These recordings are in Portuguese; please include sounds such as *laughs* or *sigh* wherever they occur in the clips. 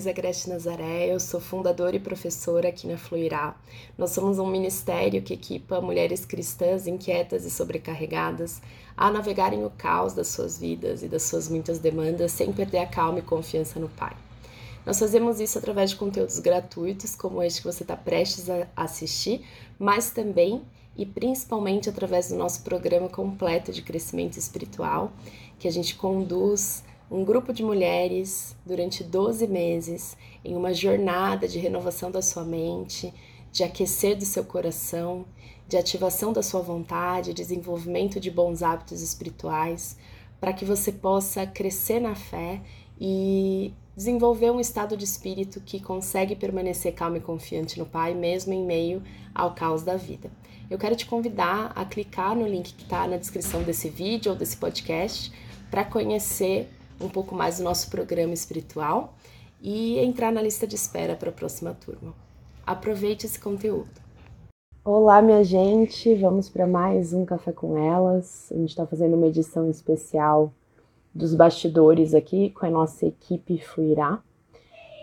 Luísa Grete Nazaré, eu sou fundadora e professora aqui na Fluirá. Nós somos um ministério que equipa mulheres cristãs inquietas e sobrecarregadas a navegarem o caos das suas vidas e das suas muitas demandas sem perder a calma e confiança no Pai. Nós fazemos isso através de conteúdos gratuitos, como este que você está prestes a assistir, mas também e principalmente através do nosso programa completo de crescimento espiritual, que a gente conduz um grupo de mulheres durante 12 meses em uma jornada de renovação da sua mente, de aquecer do seu coração, de ativação da sua vontade, desenvolvimento de bons hábitos espirituais, para que você possa crescer na fé e desenvolver um estado de espírito que consegue permanecer calmo e confiante no Pai, mesmo em meio ao caos da vida. Eu quero te convidar a clicar no link que está na descrição desse vídeo ou desse podcast para conhecer um pouco mais do nosso programa espiritual e entrar na lista de espera para a próxima turma. Aproveite esse conteúdo. Olá, minha gente, vamos para mais um Café com Elas. A gente está fazendo uma edição especial dos bastidores aqui com a nossa equipe Fluirá.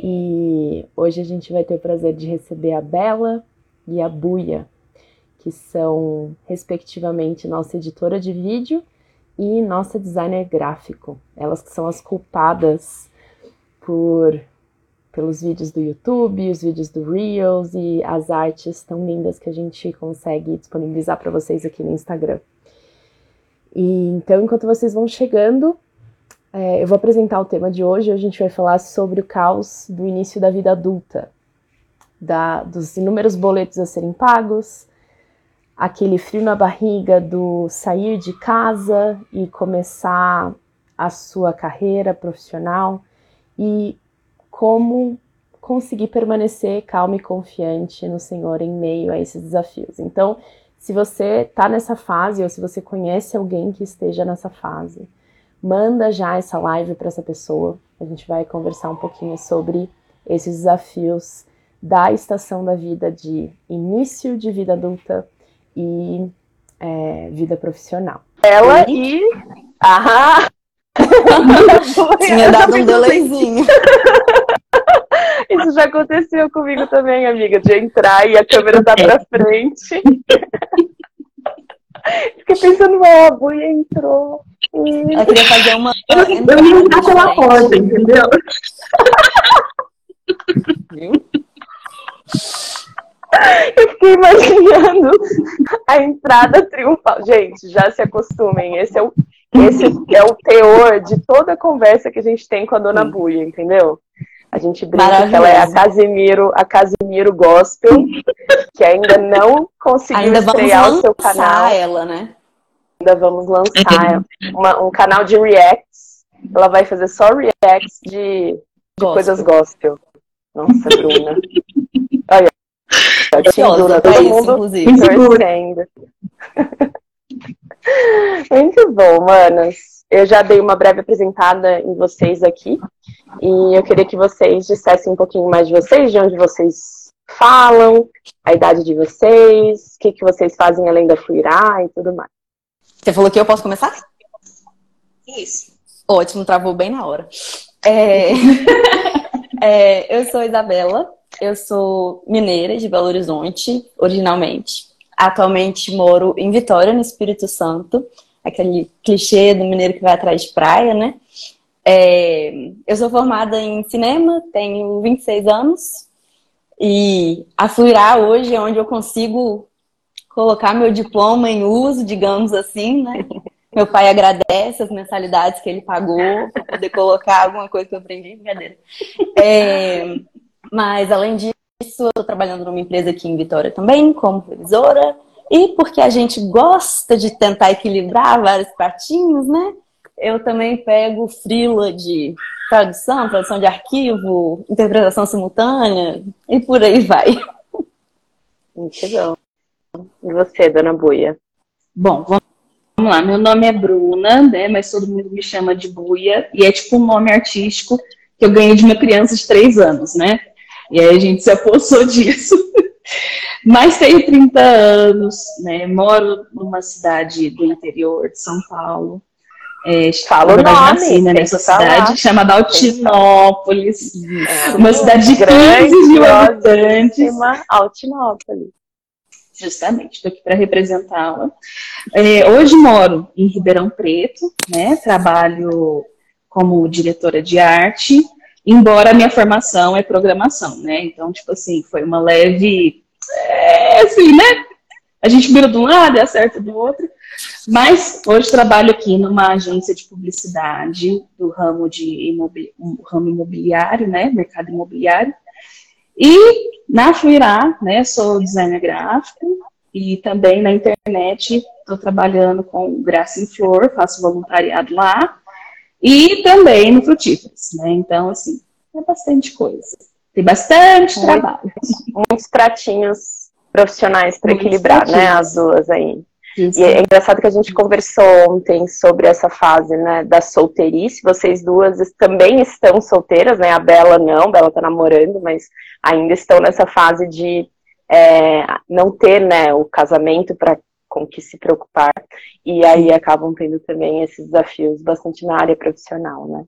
E hoje a gente vai ter o prazer de receber a Bela e a Buia, que são, respectivamente, nossa editora de vídeo e nossa designer gráfico. Elas que são as culpadas por pelos vídeos do YouTube, os vídeos do Reels e as artes tão lindas que a gente consegue disponibilizar para vocês aqui no Instagram. E então, enquanto vocês vão chegando, é, eu vou apresentar o tema de hoje. Hoje a gente vai falar sobre o caos do início da vida adulta, da, dos inúmeros boletos a serem pagos, aquele frio na barriga do sair de casa e começar a sua carreira profissional e como conseguir permanecer calmo e confiante no Senhor em meio a esses desafios. Então, se você está nessa fase ou se você conhece alguém que esteja nessa fase, manda já essa live para essa pessoa. A gente vai conversar um pouquinho sobre esses desafios da estação da vida de início de vida adulta e é, vida profissional. Ela e. *laughs* Ah! *laughs* Tinha dado um delayzinho. *laughs* Isso já aconteceu comigo também, amiga, de entrar e a câmera tá pra frente. Fiquei pensando, ó, a buia entrou. E... Ela queria fazer uma. Eu, eu ia entrar pela porta, entendeu? Viu? Eu fiquei imaginando a entrada triunfal. Gente, já se acostumem. Esse é o, esse é o teor de toda a conversa que a gente tem com a dona Buia, entendeu? A gente brinca que ela é a Casimiro, a Casimiro Gospel, que ainda não conseguiu ainda estrear o seu canal. ela, né? Ainda vamos lançar uma, um canal de reacts. Ela vai fazer só reacts de, de coisas gospel. Nossa, Bruna. Olha, Ansiosa todo isso, mundo inclusive. torcendo. Muito bom, manas. Eu já dei uma breve apresentada em vocês aqui. E eu queria que vocês dissessem um pouquinho mais de vocês, de onde vocês falam, a idade de vocês, o que, que vocês fazem além da Fluirá e tudo mais. Você falou que eu posso começar? Isso. Ótimo, travou bem na hora. É... *laughs* é, eu sou Isabela, eu sou mineira de Belo Horizonte, originalmente. Atualmente moro em Vitória, no Espírito Santo. Aquele clichê do mineiro que vai atrás de praia, né? É, eu sou formada em cinema, tenho 26 anos. E a Fluirá hoje é onde eu consigo colocar meu diploma em uso, digamos assim, né? *laughs* Meu pai agradece as mensalidades que ele pagou para poder colocar alguma coisa que eu aprendi, brincadeira. É, mas, além disso, eu estou trabalhando numa empresa aqui em Vitória também, como revisora. E porque a gente gosta de tentar equilibrar vários pratinhos, né? Eu também pego frila de tradução, tradução de arquivo, interpretação simultânea e por aí vai. Muito bom. E você, dona Buia? Bom, vamos lá. Meu nome é Bruna, né? Mas todo mundo me chama de Buia. E é tipo um nome artístico que eu ganhei de uma criança de três anos, né? E aí a gente se apossou *laughs* disso. Mas tenho 30 anos, né? Moro numa cidade do interior de São Paulo. É, Fala o nome, nasci, né, nessa cidade chamada Altinópolis. É, uma cidade de 15 mil habitantes. Altinópolis. Justamente, estou aqui para representá-la. É, hoje moro em Ribeirão Preto, né? Trabalho como diretora de arte, embora a minha formação é programação, né? Então, tipo assim, foi uma leve. É, assim, né? A gente mira de um lado e acerta do outro. Mas hoje trabalho aqui numa agência de publicidade do ramo de imobili ramo imobiliário, né? Mercado imobiliário. E na Fluirá, né? Sou designer gráfico e também na internet estou trabalhando com Graça em Flor, faço voluntariado lá. E também no Frutíferos, né? Então, assim, é bastante coisa. Tem bastante Muito, trabalho. Muitos pratinhos profissionais para equilibrar, pratinhos. né? As duas aí. Isso. E é engraçado que a gente conversou ontem sobre essa fase, né, da solteirice. Vocês duas também estão solteiras, né? A Bela não, a Bela tá namorando, mas ainda estão nessa fase de é, não ter, né, o casamento para com que se preocupar, e aí acabam tendo também esses desafios bastante na área profissional, né?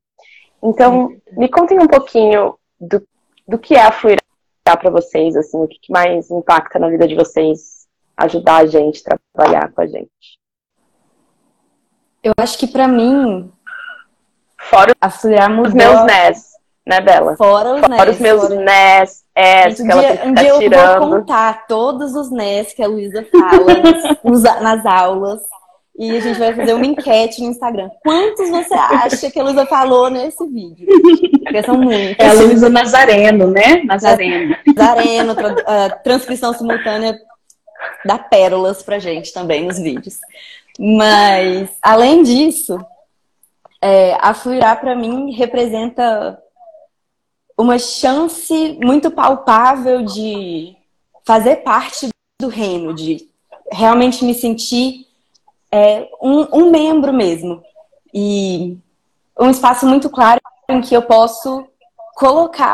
Então, me contem um pouquinho do, do que é a Fluirá para vocês, assim, o que mais impacta na vida de vocês, ajudar a gente trabalhar com a gente. Eu acho que para mim, fora a Fluirá mudou... os meus NES, né, Bela? Fora os fora NES. os meus fora... NES, é, um dia, um dia eu vou contar todos os NES que a Luísa fala *laughs* nas aulas. E a gente vai fazer uma enquete no Instagram. Quantos você acha que a Luísa falou nesse vídeo? Porque são muitos. É a Luísa Nazareno, né? Nazareno. Nazareno, uh, transcrição simultânea dá pérolas pra gente também nos vídeos. Mas, além disso, é, a Fluirá, para mim, representa uma chance muito palpável de fazer parte do reino, de realmente me sentir é, um, um membro mesmo. E um espaço muito claro em que eu posso colocar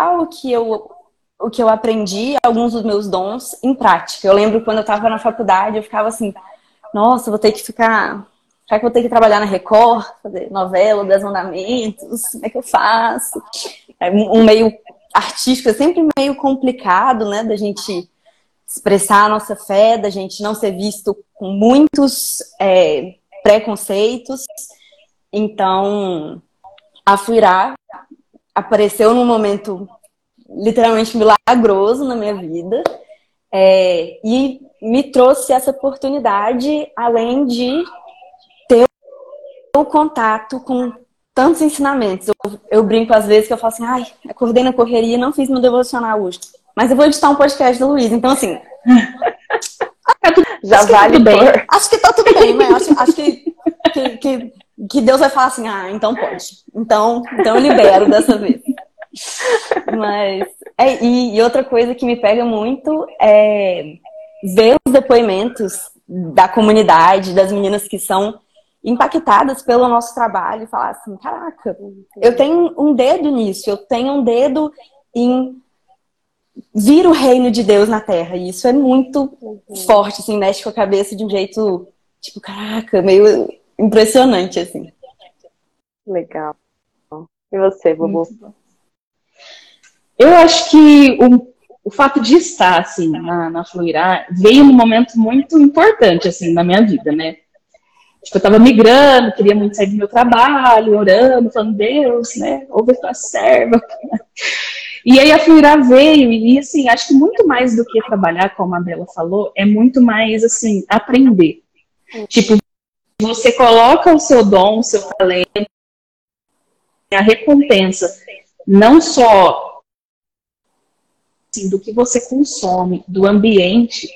o que eu, o que eu aprendi, alguns dos meus dons, em prática. Eu lembro quando eu estava na faculdade, eu ficava assim, nossa, vou ter que ficar. Será que vou ter que trabalhar na Record, fazer novela, Dez Mandamentos? Como é que eu faço? É um meio artístico, é sempre meio complicado, né, da gente expressar a nossa fé, da gente não ser visto com muitos é, preconceitos. Então, a Fluirá apareceu num momento literalmente milagroso na minha vida é, e me trouxe essa oportunidade, além de ter o contato com tantos ensinamentos. Eu, eu, brinco às vezes que eu falo assim, ai, acordei na correria, não fiz meu devocional hoje. Mas eu vou editar um podcast do Luiz, então assim. Já vale bem. Acho que tá tudo bem, mas acho, acho que, que, que, que, Deus vai falar assim, ah, então pode. Então, então eu libero dessa vez. Mas. É, e, e outra coisa que me pega muito é ver os depoimentos da comunidade, das meninas que são impactadas pelo nosso trabalho e falar assim, caraca, eu tenho um dedo nisso, eu tenho um dedo em vir o reino de Deus na Terra. E isso é muito uhum. forte, assim, mexe com a cabeça de um jeito, tipo, caraca, meio impressionante, assim. Legal. E você, Bubu? Eu acho que o, o fato de estar, assim, na, na Fluirá veio num momento muito importante, assim, na minha vida, né? Tipo, eu tava migrando, queria muito sair do meu trabalho, orando, falando, Deus, né, ouve a tua serva. E aí a Fluirá veio, e assim, acho que muito mais do que trabalhar, como a Bela falou, é muito mais, assim, aprender. Tipo, você coloca o seu dom, o seu talento, a recompensa, não só assim, do que você consome, do ambiente,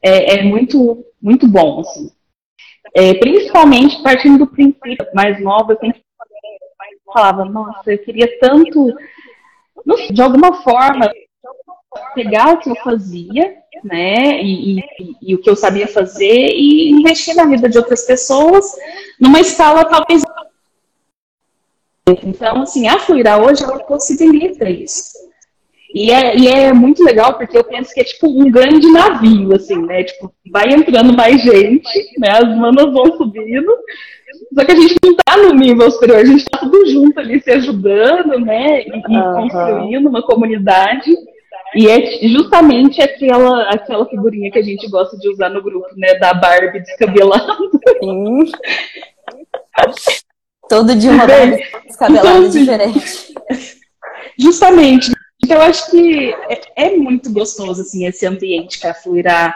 é, é muito, muito bom, assim. É, principalmente partindo do princípio mais nova, eu sempre falava, nossa, eu queria tanto, de alguma forma, pegar o que eu fazia, né, e, e, e, o que eu sabia fazer e investir na vida de outras pessoas numa escala talvez. Então, assim, a Fluirá hoje ela possibilita isso. E é, e é muito legal porque eu penso que é tipo um grande navio, assim, né? Tipo, vai entrando mais gente, né? As manas vão subindo. Só que a gente não tá no nível superior, a gente tá tudo junto ali se ajudando, né? E, uhum. construindo uma comunidade. E é justamente aquela, aquela figurinha que a gente gosta de usar no grupo, né? Da Barbie descabelada. Sim. Todo dia uma Barbie descabelada então, assim, diferente. Justamente. Então, eu acho que é, é, muito gostoso, assim, esse ambiente que a Fluirá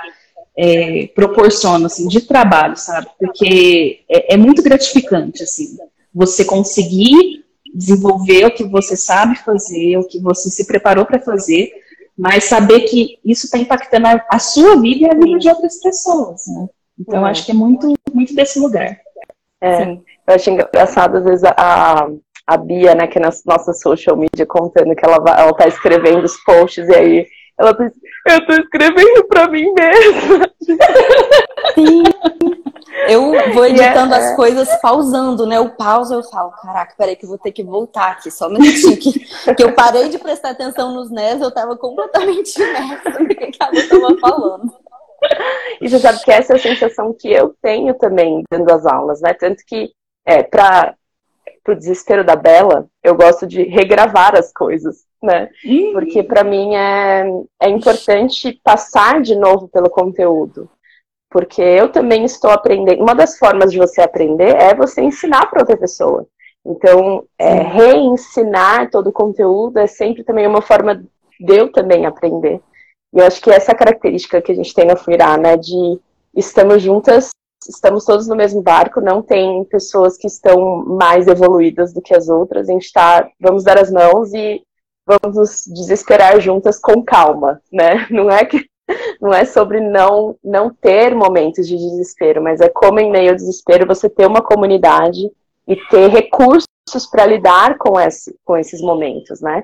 é, proporciona, assim, de trabalho, sabe? Porque é, é muito gratificante, assim, você conseguir desenvolver o que você sabe fazer, o que você se preparou para fazer, mas saber que isso está impactando a, a, sua vida e a vida de outras pessoas, né? Então, é. acho que é muito, muito desse lugar. É, Sim. eu acho engraçado, às vezes, a, a Bia, né, que é na nossa social media, contando que ela, ela tá escrevendo os posts, e aí ela diz, eu tô escrevendo pra mim mesma. Sim. Eu vou editando yeah. as coisas pausando, né? O pausa eu falo, caraca, peraí que eu vou ter que voltar aqui, só um minutinho. Que, que eu parei de prestar atenção nos NES, eu tava completamente imersa no que a Lu tava falando. E você sabe que essa é a sensação que eu tenho também dando as aulas, né? Tanto que, é, para o desespero da Bela, eu gosto de regravar as coisas, né? Porque para mim é, é importante passar de novo pelo conteúdo. Porque eu também estou aprendendo. Uma das formas de você aprender é você ensinar para outra pessoa. Então, é, reensinar todo o conteúdo é sempre também uma forma de eu também aprender. E eu acho que essa característica que a gente tem na Fuirá, né, de estamos juntas, estamos todos no mesmo barco, não tem pessoas que estão mais evoluídas do que as outras, a gente está, vamos dar as mãos e vamos nos desesperar juntas com calma, né? *laughs* Não é que não é sobre não não ter momentos de desespero, mas é como em meio ao desespero você ter uma comunidade e ter recursos para lidar com esse com esses momentos, né?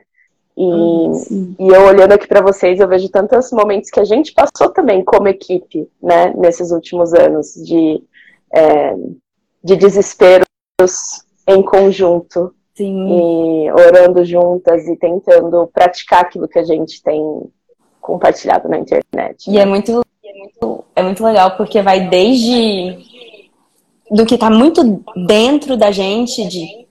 E, uhum, e eu olhando aqui para vocês, eu vejo tantos momentos que a gente passou também como equipe, né, nesses últimos anos, de, é, de desesperos em conjunto. Sim. E orando juntas e tentando praticar aquilo que a gente tem compartilhado na internet. E é muito, é muito legal, porque vai desde do que está muito dentro da gente, de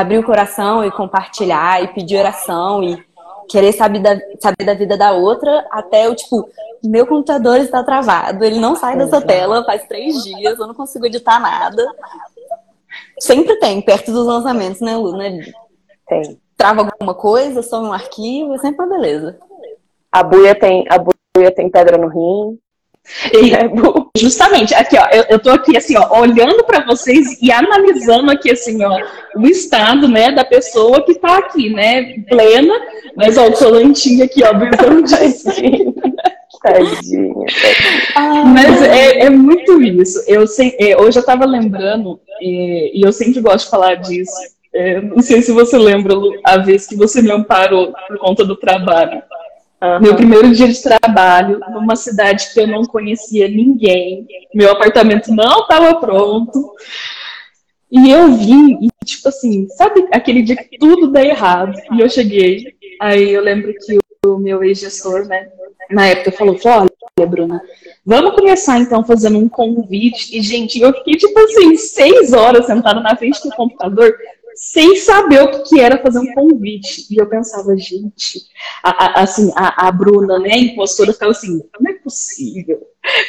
abrir o coração e compartilhar e pedir oração e querer saber da, saber da vida da outra, até o tipo, meu computador está travado, ele não sai dessa tela faz três dias, eu não consigo editar nada. Sempre tem, perto dos lançamentos, né, Luna? Tem. Trava alguma coisa, some um arquivo, é sempre uma beleza. A buia tem, a buia tem pedra no rim. *laughs* E, é justamente, aqui, ó, eu, eu tô aqui, assim, ó, olhando para vocês e analisando aqui, assim, ó, o estado, né, da pessoa que tá aqui, né, plena, mas, ó, o colantinho aqui, ó, brisando *laughs* disso. Tadinha. Mas é, é, muito isso. Eu sei, é, hoje eu tava lembrando, e, e, eu sempre gosto de falar disso. É, não sei se você lembra, Lu, a vez que você me amparou por conta do trabalho. Uhum. Meu primeiro dia de trabalho, numa cidade que eu não conhecia ninguém, meu apartamento não estava pronto. E eu vim, e tipo assim, sabe aquele dia que tudo dá errado? E eu cheguei, aí eu lembro que o meu ex-gestor, né, na época falou, olha, Bruna, vamos começar então fazendo um convite. E, gente, eu fiquei, tipo assim, seis horas sentada na frente do computador, sem saber o que, era fazer um convite. E eu pensava, gente, a, a, assim, a, a Bruna, né, a impostora, ficava assim, não é possível.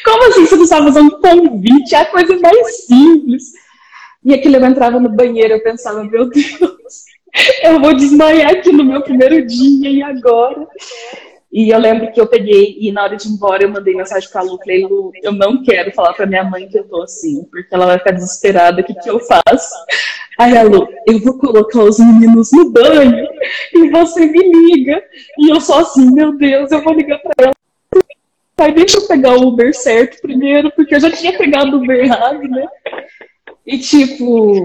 Como assim você não sabe fazer um convite? É a coisa mais simples. E aquilo eu entrava no banheiro, eu pensava, meu Deus, eu vou desmaiar aqui no meu primeiro dia e agora? E eu lembro que eu peguei e na hora de ir embora eu mandei mensagem pra Lu, falei, Lu, eu não quero falar pra minha mãe que eu tô assim, porque ela vai ficar desesperada, o que, que eu faço? Aí a Lu, eu vou colocar os meninos no banho e você me liga. E eu só assim, meu Deus, eu vou ligar pra ela. Aí deixa eu pegar o Uber certo primeiro, porque eu já tinha pegado o Uber errado, né? E tipo,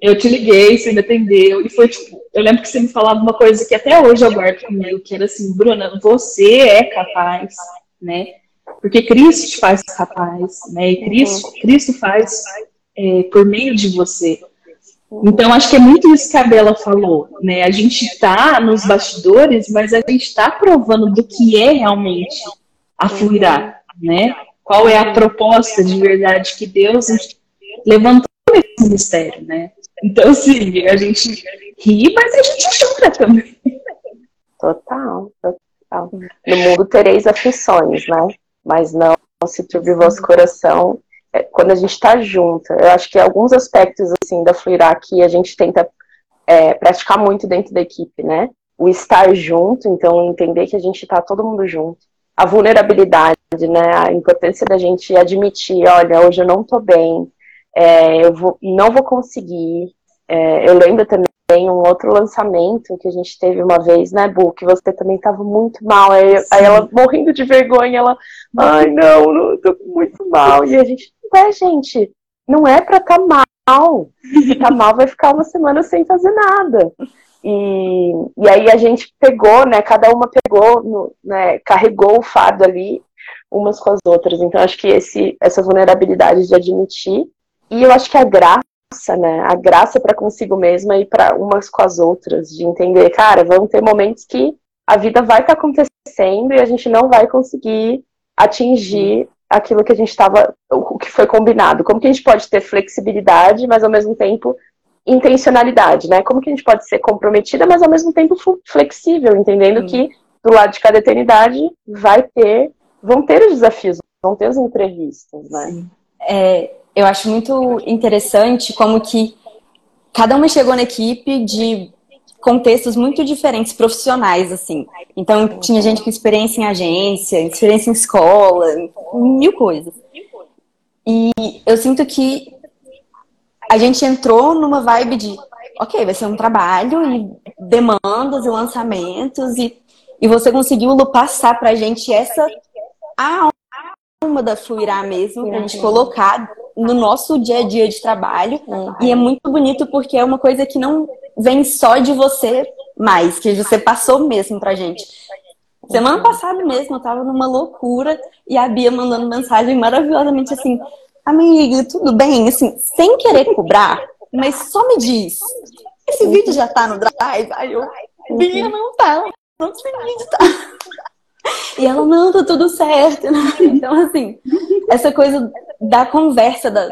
eu te liguei, você me atendeu, e foi tipo, eu lembro que você me falava uma coisa que até hoje eu guardo comigo, que era assim, Bruna, você é capaz, né? Porque Cristo te faz capaz, né? E Cristo, Cristo faz é, por meio de você. Então, acho que é muito isso que a Bela falou, né? A gente está nos bastidores, mas a gente está provando do que é realmente a Fluirá, né? Qual é a proposta de verdade que Deus levantou nesse mistério, né? Então, sim, a gente ri, mas a gente chora também. Total, total. No mundo tereis aflições, né? Mas não se turbe vosso coração quando a gente está junto. Eu acho que alguns aspectos assim da Fluirá que a gente tenta é, praticar muito dentro da equipe, né? O estar junto, então entender que a gente está todo mundo junto. A vulnerabilidade, né? A importância da gente admitir, olha, hoje eu não estou bem, é, eu vou, não vou conseguir. É, eu lembro também um outro lançamento que a gente teve uma vez, né, Bu, que você também estava muito mal. Aí, aí, ela morrendo de vergonha, ela, ai não, não, tô muito mal. E a gente, é, gente, não é pra estar tá mal. Se tá mal, vai ficar uma semana sem fazer nada. E, e aí a gente pegou, né? Cada uma pegou, no, né, carregou o fardo ali, umas com as outras. Então, acho que esse, essa vulnerabilidade de admitir. E eu acho que a graça, né? A graça para consigo mesma e para umas com as outras, de entender, cara, vão ter momentos que a vida vai estar tá acontecendo e a gente não vai conseguir atingir aquilo que a gente estava, o que foi combinado. Como que a gente pode ter flexibilidade, mas ao mesmo tempo intencionalidade, né? Como que a gente pode ser comprometida, mas ao mesmo tempo flexível, entendendo Sim. que do lado de cada eternidade vai ter, vão ter os desafios, vão ter os imprevistos, né? É, eu acho muito interessante como que cada uma chegou na equipe de contextos muito diferentes profissionais, assim. Então, tinha gente com experiência em agência, experiência em escola, mil coisas. E eu sinto que a gente entrou numa vibe de, ok, vai ser um trabalho e demandas e lançamentos e, e você conseguiu passar pra gente essa alma da Fluirá mesmo, pra gente colocar no nosso dia a dia de trabalho. Uhum. E é muito bonito porque é uma coisa que não vem só de você mais, que você passou mesmo pra gente. Semana passada mesmo, eu tava numa loucura e a Bia mandando mensagem maravilhosamente assim: Amiga, tudo bem? Assim, sem querer cobrar, mas só me diz: esse vídeo já tá no drive? Aí eu, Bia, não tá, não sei vídeo tá. E ela, não, tá tudo certo. *laughs* Então, assim, essa coisa da conversa, da,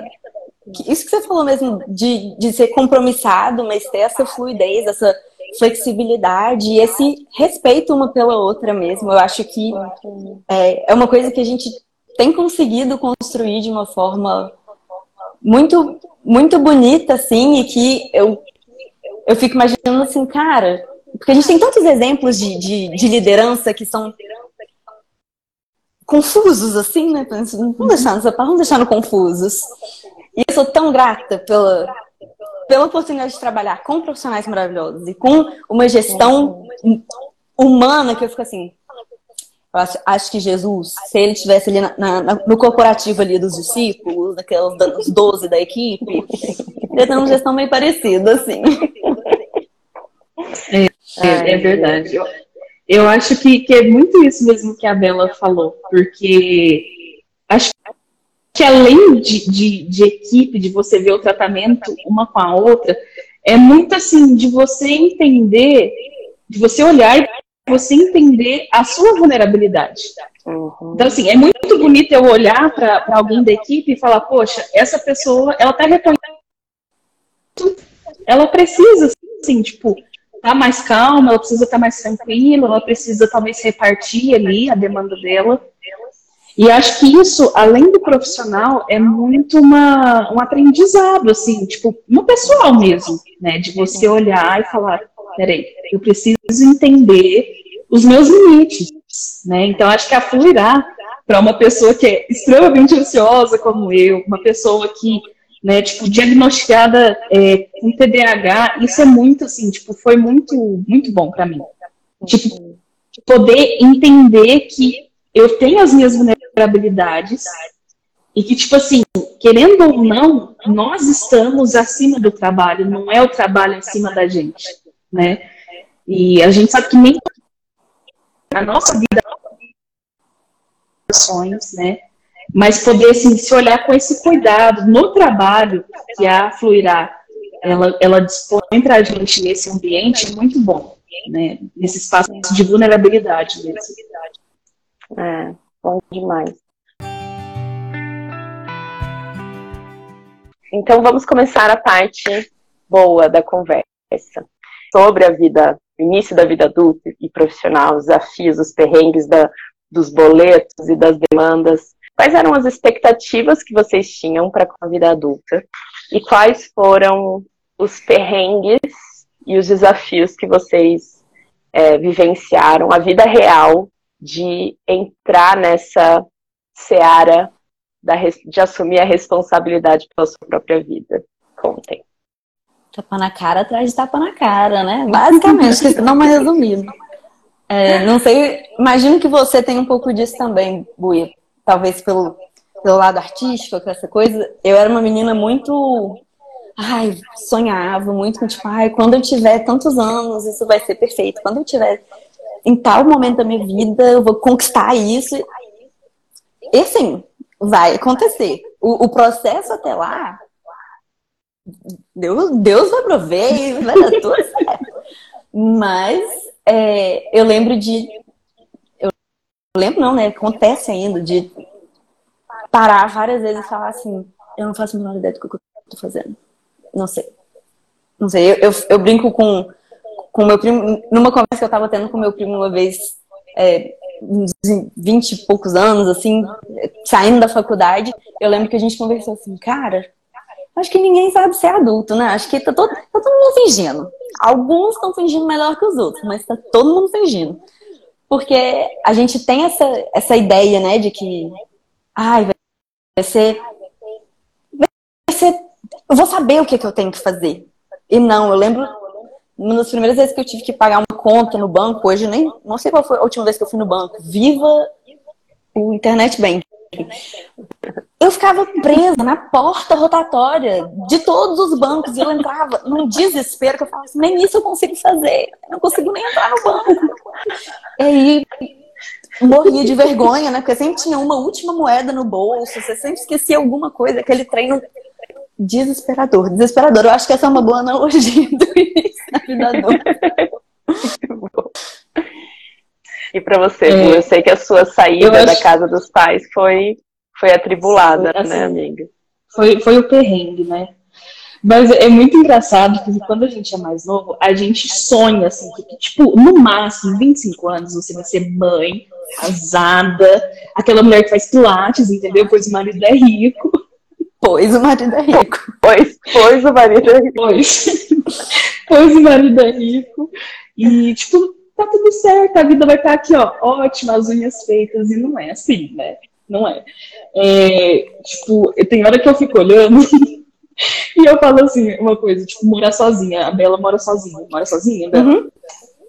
isso que você falou mesmo, de, de ser compromissado, mas ter essa fluidez, essa flexibilidade e esse respeito uma pela outra mesmo. Eu acho que é, é uma coisa que a gente tem conseguido construir de uma forma muito, muito bonita, assim, e que eu, eu fico imaginando assim, cara, porque a gente tem tantos exemplos de, de, de liderança que são confusos, assim, né? Vamos deixar, vamos deixar no confusos. E eu sou tão grata pela, pela oportunidade de trabalhar com profissionais maravilhosos e com uma gestão humana que eu fico assim. Eu acho, acho que Jesus, se ele estivesse ali na, na, no corporativo ali dos discípulos, daqueles dos 12 da equipe, ele tem uma gestão meio parecida, assim. É, é, é verdade. Eu, eu acho que, que é muito isso mesmo que a Bela falou, porque acho que além de, de, de, equipe, de você ver o tratamento uma com a outra, é muito assim, de você entender, de você olhar e você entender a sua vulnerabilidade. Uhum. Então, assim, é muito bonito eu olhar para alguém da equipe e falar, poxa, essa pessoa, ela tá reconhecendo, ela precisa, assim, tipo, tá mais calma, ela precisa estar tá mais tranquila, ela precisa talvez repartir ali a demanda dela. E acho que isso, além do profissional, é muito uma, um aprendizado, assim, tipo, no pessoal mesmo, né? De você olhar e falar, peraí, eu preciso entender os meus limites, né? Então, acho que a fluirá para uma pessoa que é extremamente ansiosa como eu, uma pessoa que, né, tipo, diagnosticada é, com TDAH, isso é muito, assim, tipo, foi muito, muito bom para mim. Tipo, poder entender que eu tenho as minhas vulnerabilidades e que, tipo assim, querendo ou não, nós estamos acima do trabalho, não é o trabalho acima da gente, né? E a gente sabe que nem a nossa vida ações, né? Mas poder assim, se olhar com esse cuidado no trabalho que a Fluirá ela, ela dispõe para a gente nesse ambiente muito bom, né? Nesse espaço de vulnerabilidade mesmo. É, bom demais. Então vamos começar a parte boa da conversa sobre a vida, início da vida adulta e profissional, os desafios, os perrengues da, dos boletos e das demandas. Quais eram as expectativas que vocês tinham para a vida adulta e quais foram os perrengues e os desafios que vocês é, vivenciaram, a vida real de entrar nessa seara da, de assumir a responsabilidade pela sua própria vida. Contem. Tapa na cara atrás de tapa na cara, né? Basicamente, *laughs* não mais resumido. É, não sei, imagino que você tem um pouco disso também, Buia. Talvez pelo, pelo lado artístico, essa coisa. Eu era uma menina muito. Ai, sonhava muito com, tipo, ai, quando eu tiver tantos anos, isso vai ser perfeito. Quando eu tiver em tal momento da minha vida, eu vou conquistar isso. E assim, vai acontecer. O, o processo até lá, Deus, Deus vai prover vai dar tudo certo. Mas é, eu lembro de. Lembro, não, né? Acontece ainda de parar várias vezes e falar assim: eu não faço a menor ideia do que eu tô fazendo. Não sei. Não sei. Eu, eu, eu brinco com com meu primo, numa conversa que eu tava tendo com meu primo uma vez, é, uns 20 e poucos anos, assim, saindo da faculdade, eu lembro que a gente conversou assim, cara, acho que ninguém sabe ser adulto, né? Acho que tá todo, tá todo mundo fingindo. Alguns estão fingindo melhor que os outros, mas tá todo mundo fingindo. Porque a gente tem essa, essa ideia, né, de que, ai, vai ser, vai ser, eu vou saber o que, que eu tenho que fazer. E não, eu lembro uma das primeiras vezes que eu tive que pagar uma conta no banco, hoje nem não sei qual foi a última vez que eu fui no banco. Viva o internet bank. Eu ficava presa na porta rotatória de todos os bancos e eu entrava num desespero que eu falava assim, nem isso eu consigo fazer, eu não consigo nem entrar no banco. E aí morria de vergonha, né? Porque sempre tinha uma última moeda no bolso, você sempre esquecia alguma coisa, aquele treino desesperador, desesperador. Eu acho que essa é uma boa analogia do da vida adulta. E para você, é, eu sei que a sua saída acho... da casa dos pais foi, foi atribulada, foi, assim, né, amiga? Foi, foi o perrengue, né? Mas é muito engraçado porque quando a gente é mais novo, a gente sonha assim, que, tipo, no máximo, 25 anos, você vai ser mãe, casada, aquela mulher que faz pilates, entendeu? Pois o marido é rico. Pois o marido é rico. Pois, pois o marido é rico. Pois. *laughs* pois o marido é rico. E, tipo, tá tudo certo, a vida vai estar aqui, ó, ótima, as unhas feitas. E não é assim, né? Não é. é tipo, tem hora que eu fico olhando *laughs* e eu falo assim, uma coisa, tipo, morar sozinha. A Bela mora sozinha. Mora sozinha, Bela? Uhum.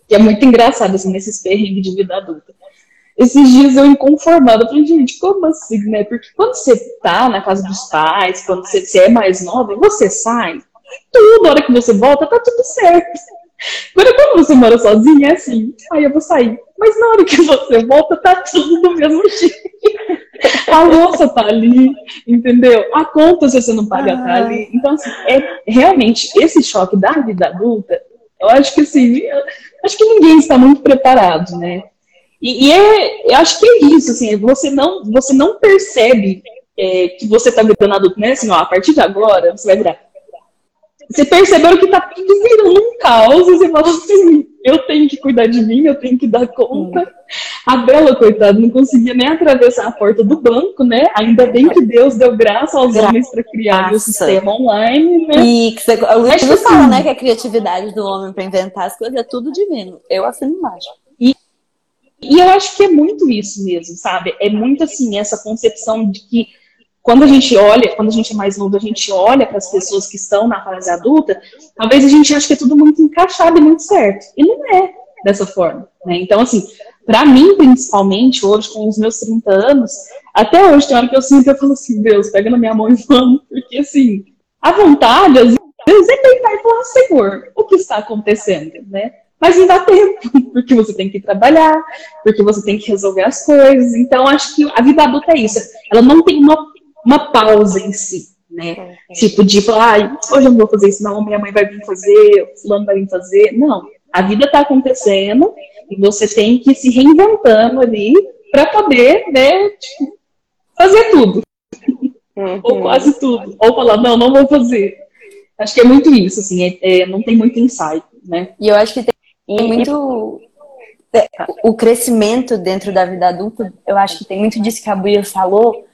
Que é muito engraçado, assim, nesses perrengues de vida adulta esses dias eu inconformada. Eu falei, gente, como assim, né? Porque quando você tá na casa dos pais, quando você, você é mais nova, você sai, tudo, na hora que você volta, tá tudo certo. Agora, quando você mora sozinha, é assim, aí eu vou sair. Mas na hora que você volta, tá tudo do mesmo jeito. A louça tá ali, entendeu? A conta, se você não paga, tá ali. Então, assim, é realmente esse choque da vida adulta, eu acho que assim, acho que ninguém está muito preparado, né? E, e é, eu acho que é isso, assim, você não, você não percebe é, que você está virando adulto, né? Assim, ó, a partir de agora, você vai virar. Você percebeu que tá tudo virando um caos, e você fala assim, eu tenho que cuidar de mim, eu tenho que dar conta. Hum. A Bela, coitada, não conseguia nem atravessar a porta do banco, né? Ainda bem que Deus deu graça aos Gra homens para criar o sistema online, né? E que você, o Luiz fala, assim, né, que a criatividade do homem para inventar as coisas é tudo divino. Eu assino embaixo. E eu acho que é muito isso mesmo, sabe? É muito assim, essa concepção de que quando a gente olha, quando a gente é mais novo, a gente olha para as pessoas que estão na fase adulta, talvez a gente ache que é tudo muito encaixado e muito certo. E não é dessa forma. Né? Então, assim, para mim, principalmente, hoje, com os meus 30 anos, até hoje tem hora que eu sinto, eu falo assim, Deus, pega na minha mão e vamos, porque assim, a vontade, às vezes, é deitar e falar, Senhor, o que está acontecendo, né? Mas não dá tempo, *laughs* porque você tem que trabalhar, porque você tem que resolver as coisas. Então, acho que a vida adulta é isso. Ela não tem uma, uma pausa em si. né? Tipo, de falar, ah, hoje eu não vou fazer isso, não, minha mãe vai vir fazer, fulano vai vir fazer. Não, a vida está acontecendo e você tem que ir se reinventando ali para poder, né, tipo, fazer tudo. Uhum. Ou quase tudo. Ou falar, não, não vou fazer. Acho que é muito isso, assim, é, é, não tem muito insight, né? E eu acho que tem, tem muito. É, o crescimento dentro da vida adulta, eu acho que tem muito disso que a Buia falou,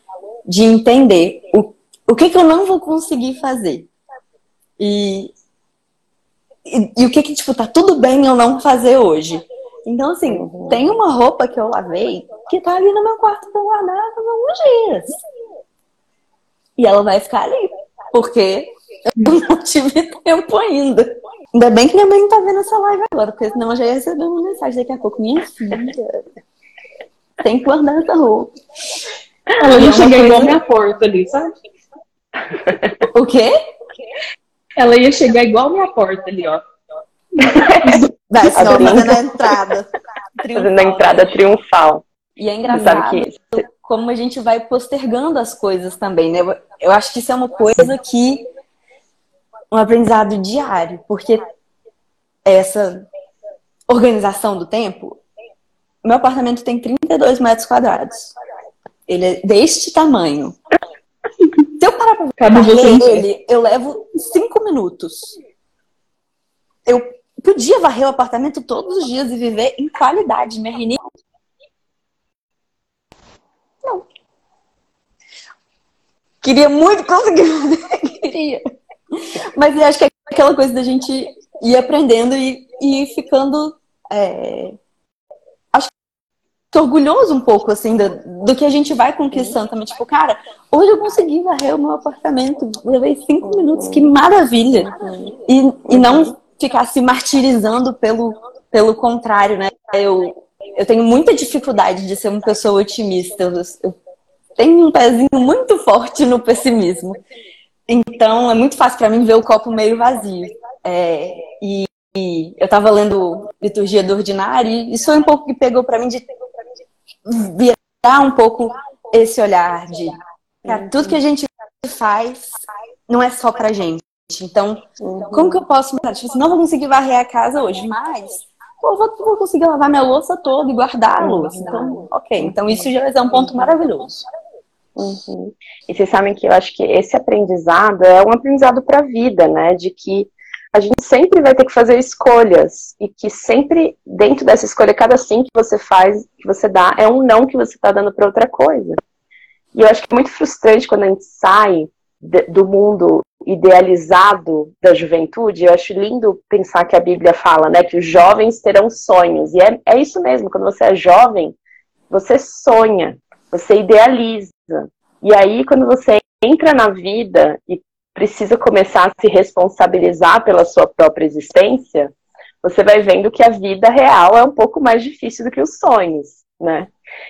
de entender o, o que, que eu não vou conseguir fazer. E, e, e, o que que, tipo, tá tudo bem eu não fazer hoje. Então, assim, uhum. tem uma roupa que eu lavei que tá ali no meu quarto pra guardar há alguns dias. E ela vai ficar ali. Porque eu *laughs* não tive tempo ainda. Ainda bem que minha mãe não tá vendo essa live agora, porque senão eu já ia receber uma mensagem daqui a pouco. Minha filha, tem que guardar essa roupa. Ela ia chegar coisa... igual minha porta ali, sabe? O quê? Ela ia chegar igual minha porta ali, ó. Vai, senão fazendo a entrada. Fazendo a entrada triunfal. E é engraçado que... como a gente vai postergando as coisas também, né? Eu acho que isso é uma coisa que um aprendizado diário, porque essa organização do tempo, meu apartamento tem 32 metros quadrados. Ele é deste tamanho. Se eu parar pra varrer ele, eu levo cinco minutos. Eu podia varrer o apartamento todos os dias e viver em qualidade. Minha rinite. Não. Queria muito conseguir. Queria. Mas eu acho que é aquela coisa da gente ir aprendendo e, e ficando. É... Orgulhoso um pouco, assim, do, do que a gente vai conquistando também. Tipo, cara, hoje eu consegui varrer o meu apartamento, levei cinco minutos, que maravilha! E, e não ficar se martirizando pelo, pelo contrário, né? Eu, eu tenho muita dificuldade de ser uma pessoa otimista. Eu, eu tenho um pezinho muito forte no pessimismo. Então, é muito fácil para mim ver o copo meio vazio. É, e, e, eu estava lendo Liturgia do Ordinário e isso foi um pouco que pegou para mim de virar um pouco esse olhar de cara, tudo que a gente faz não é só pra gente. Então, como que eu posso mudar? Tipo assim, não vou conseguir varrer a casa hoje, mas pô, vou, vou conseguir lavar minha louça toda e guardar a louça. Então, ok. Então, isso já é um ponto maravilhoso. Uhum. E vocês sabem que eu acho que esse aprendizado é um aprendizado para a vida, né? De que a gente sempre vai ter que fazer escolhas e que sempre dentro dessa escolha, cada sim que você faz, que você dá, é um não que você está dando para outra coisa. E eu acho que é muito frustrante quando a gente sai do mundo idealizado da juventude. Eu acho lindo pensar que a Bíblia fala, né, que os jovens terão sonhos. E é, é isso mesmo. Quando você é jovem, você sonha, você idealiza. E aí, quando você entra na vida e precisa começar a se responsabilizar pela sua própria existência, você vai vendo que a vida real é um pouco mais difícil do que os sonhos, né?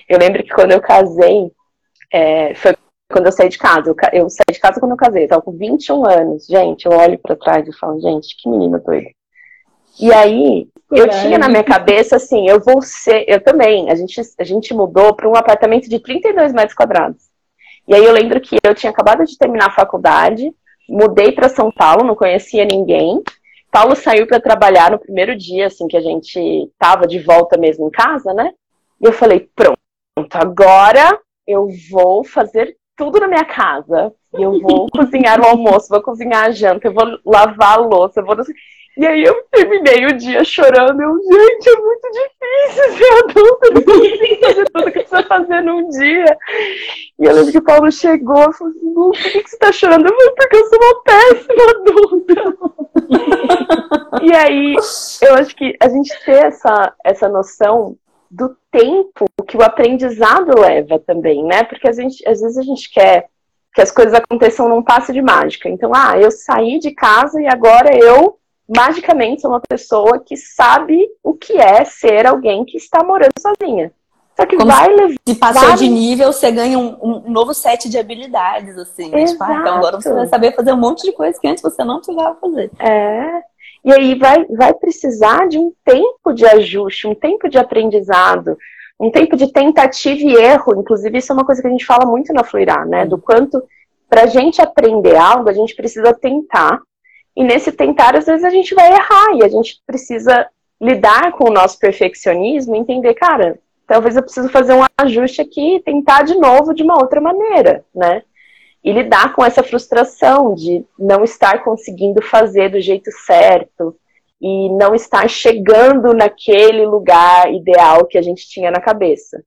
Eu lembro que quando eu casei, é, foi quando eu saí de casa. Eu, eu, saí de casa quando eu casei, eu tava com 21 anos. Gente, eu olho para trás e falo, gente, que menina doida. E aí, eu tinha na minha cabeça assim, eu vou ser, eu também, a gente, a gente mudou para um apartamento de 32 metros quadrados. E aí eu lembro que eu tinha acabado de terminar a faculdade, mudei para São Paulo, não conhecia ninguém. Paulo saiu para trabalhar no primeiro dia, assim, que a gente tava de volta mesmo em casa, né? E eu falei, pronto, agora eu vou fazer tudo na minha casa. Eu vou *laughs* cozinhar o almoço, vou cozinhar a janta, eu vou lavar a louça, eu vou e aí eu terminei o dia chorando. Eu, gente, é muito difícil ser adulta, não consigo fazer tudo que precisa fazer num dia. E eu lembro que o Paulo chegou e falou assim, por que, que você tá chorando? Eu falei, porque eu sou uma péssima adulta. *laughs* e aí, eu acho que a gente ter essa, essa noção do tempo que o aprendizado leva também, né? Porque a gente, às vezes a gente quer que as coisas aconteçam num passe de mágica. Então, ah, eu saí de casa e agora eu magicamente sou uma pessoa que sabe o que é ser alguém que está morando sozinha. Só que Como vai levar. Se passou de nível, você ganha um, um novo set de habilidades, assim. Né? Tipo, ah, então agora você vai saber fazer um monte de coisas que antes você não precisava fazer. É. E aí vai, vai precisar de um tempo de ajuste, um tempo de aprendizado, um tempo de tentativa e erro. Inclusive, isso é uma coisa que a gente fala muito na Fluirá, né? Do quanto para a gente aprender algo, a gente precisa tentar. E nesse tentar, às vezes a gente vai errar e a gente precisa lidar com o nosso perfeccionismo e entender, cara, talvez eu preciso fazer um ajuste aqui e tentar de novo de uma outra maneira, né? E lidar com essa frustração de não estar conseguindo fazer do jeito certo e não estar chegando naquele lugar ideal que a gente tinha na cabeça.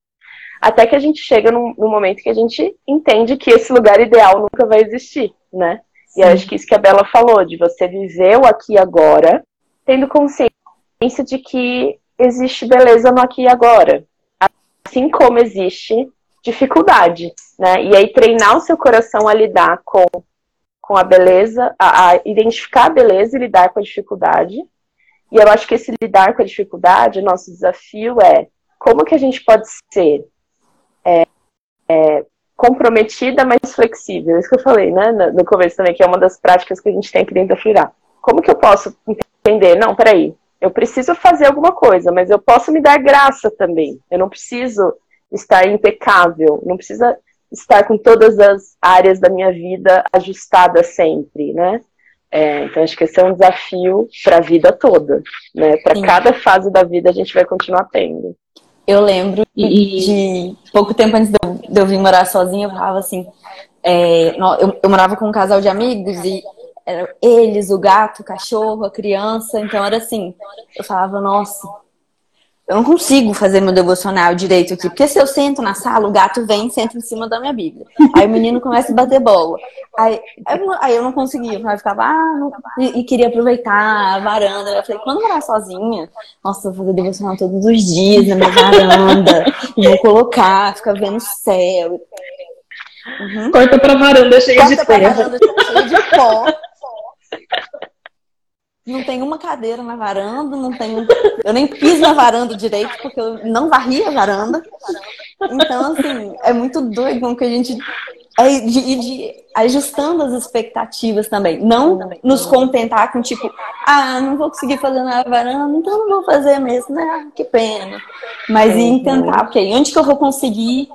Até que a gente chega num, num momento que a gente entende que esse lugar ideal nunca vai existir, né? Sim. E acho que isso que a Bela falou, de você viver o aqui e agora, tendo consciência de que existe beleza no aqui e agora. Assim como existe dificuldade, né? E aí treinar o seu coração a lidar com, com a beleza, a, a identificar a beleza e lidar com a dificuldade. E eu acho que esse lidar com a dificuldade, o nosso desafio é como que a gente pode ser é, é, comprometida, mas flexível. Isso que eu falei, né, no começo também, que é uma das práticas que a gente tem aqui dentro da Fluirá. Como que eu posso entender? Não, peraí, eu preciso fazer alguma coisa, mas eu posso me dar graça também. Eu não preciso estar impecável, não precisa estar com todas as áreas da minha vida ajustadas sempre, né? É, então acho que esse é um desafio para a vida toda, né? Para cada fase da vida a gente vai continuar tendo. Eu lembro de pouco tempo antes de eu, de eu vir morar sozinha, eu falava assim. É, eu, eu, morava com um casal de amigos e eram eles, o gato, o cachorro, a criança. Então era assim. Eu falava, nossa, eu não consigo fazer meu devocional direito aqui, porque se eu sento na sala, o gato vem e senta em cima da minha Bíblia. Aí o menino começa a bater bola. Aí, aí eu não conseguia, eu ficava, ah, não... e, e, queria aproveitar a varanda. Eu falei, quando morar sozinha, nossa, vou fazer devocional todos os dias na minha varanda, vou colocar, ficar vendo o céu. Uhum. Corta pra varanda cheia Corta de terra. Varanda cheia de pó. Não tem uma cadeira na varanda, não tem. Eu nem piso na varanda direito, porque eu não varri a varanda. Então, assim, é muito doido como que a gente. É de, de ajustando as expectativas também. Não nos contentar com tipo, ah, não vou conseguir fazer na varanda, então não vou fazer mesmo, né? Que pena. Mas ir tentar, ok, onde que eu vou conseguir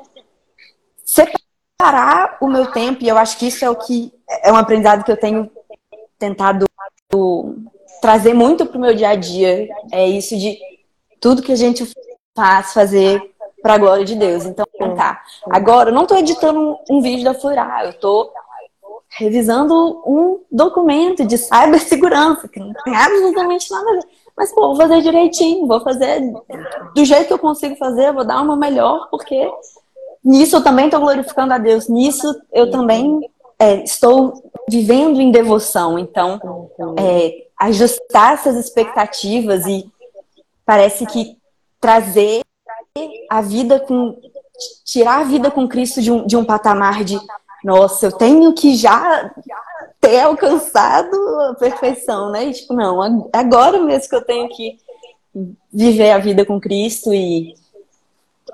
separar o meu tempo? E eu acho que isso é o que é um aprendizado que eu tenho tentado trazer muito para o meu dia a dia é isso de tudo que a gente faz fazer para a glória de Deus. Então, tá. Agora, eu não estou editando um, um, vídeo da Flurar, eu estou revisando um documento de cibersegurança, que não tem absolutamente nada a ver. Mas, pô, vou fazer direitinho, vou fazer do jeito que eu consigo fazer, vou dar uma melhor, porque nisso eu também estou glorificando a Deus, nisso eu também é, estou vivendo em devoção. Então, é, ajustar essas expectativas e parece que trazer a vida com tirar a vida com Cristo de um, de um patamar de nossa, eu tenho que já ter alcançado a perfeição, né? E, tipo, não, agora mesmo que eu tenho que viver a vida com Cristo e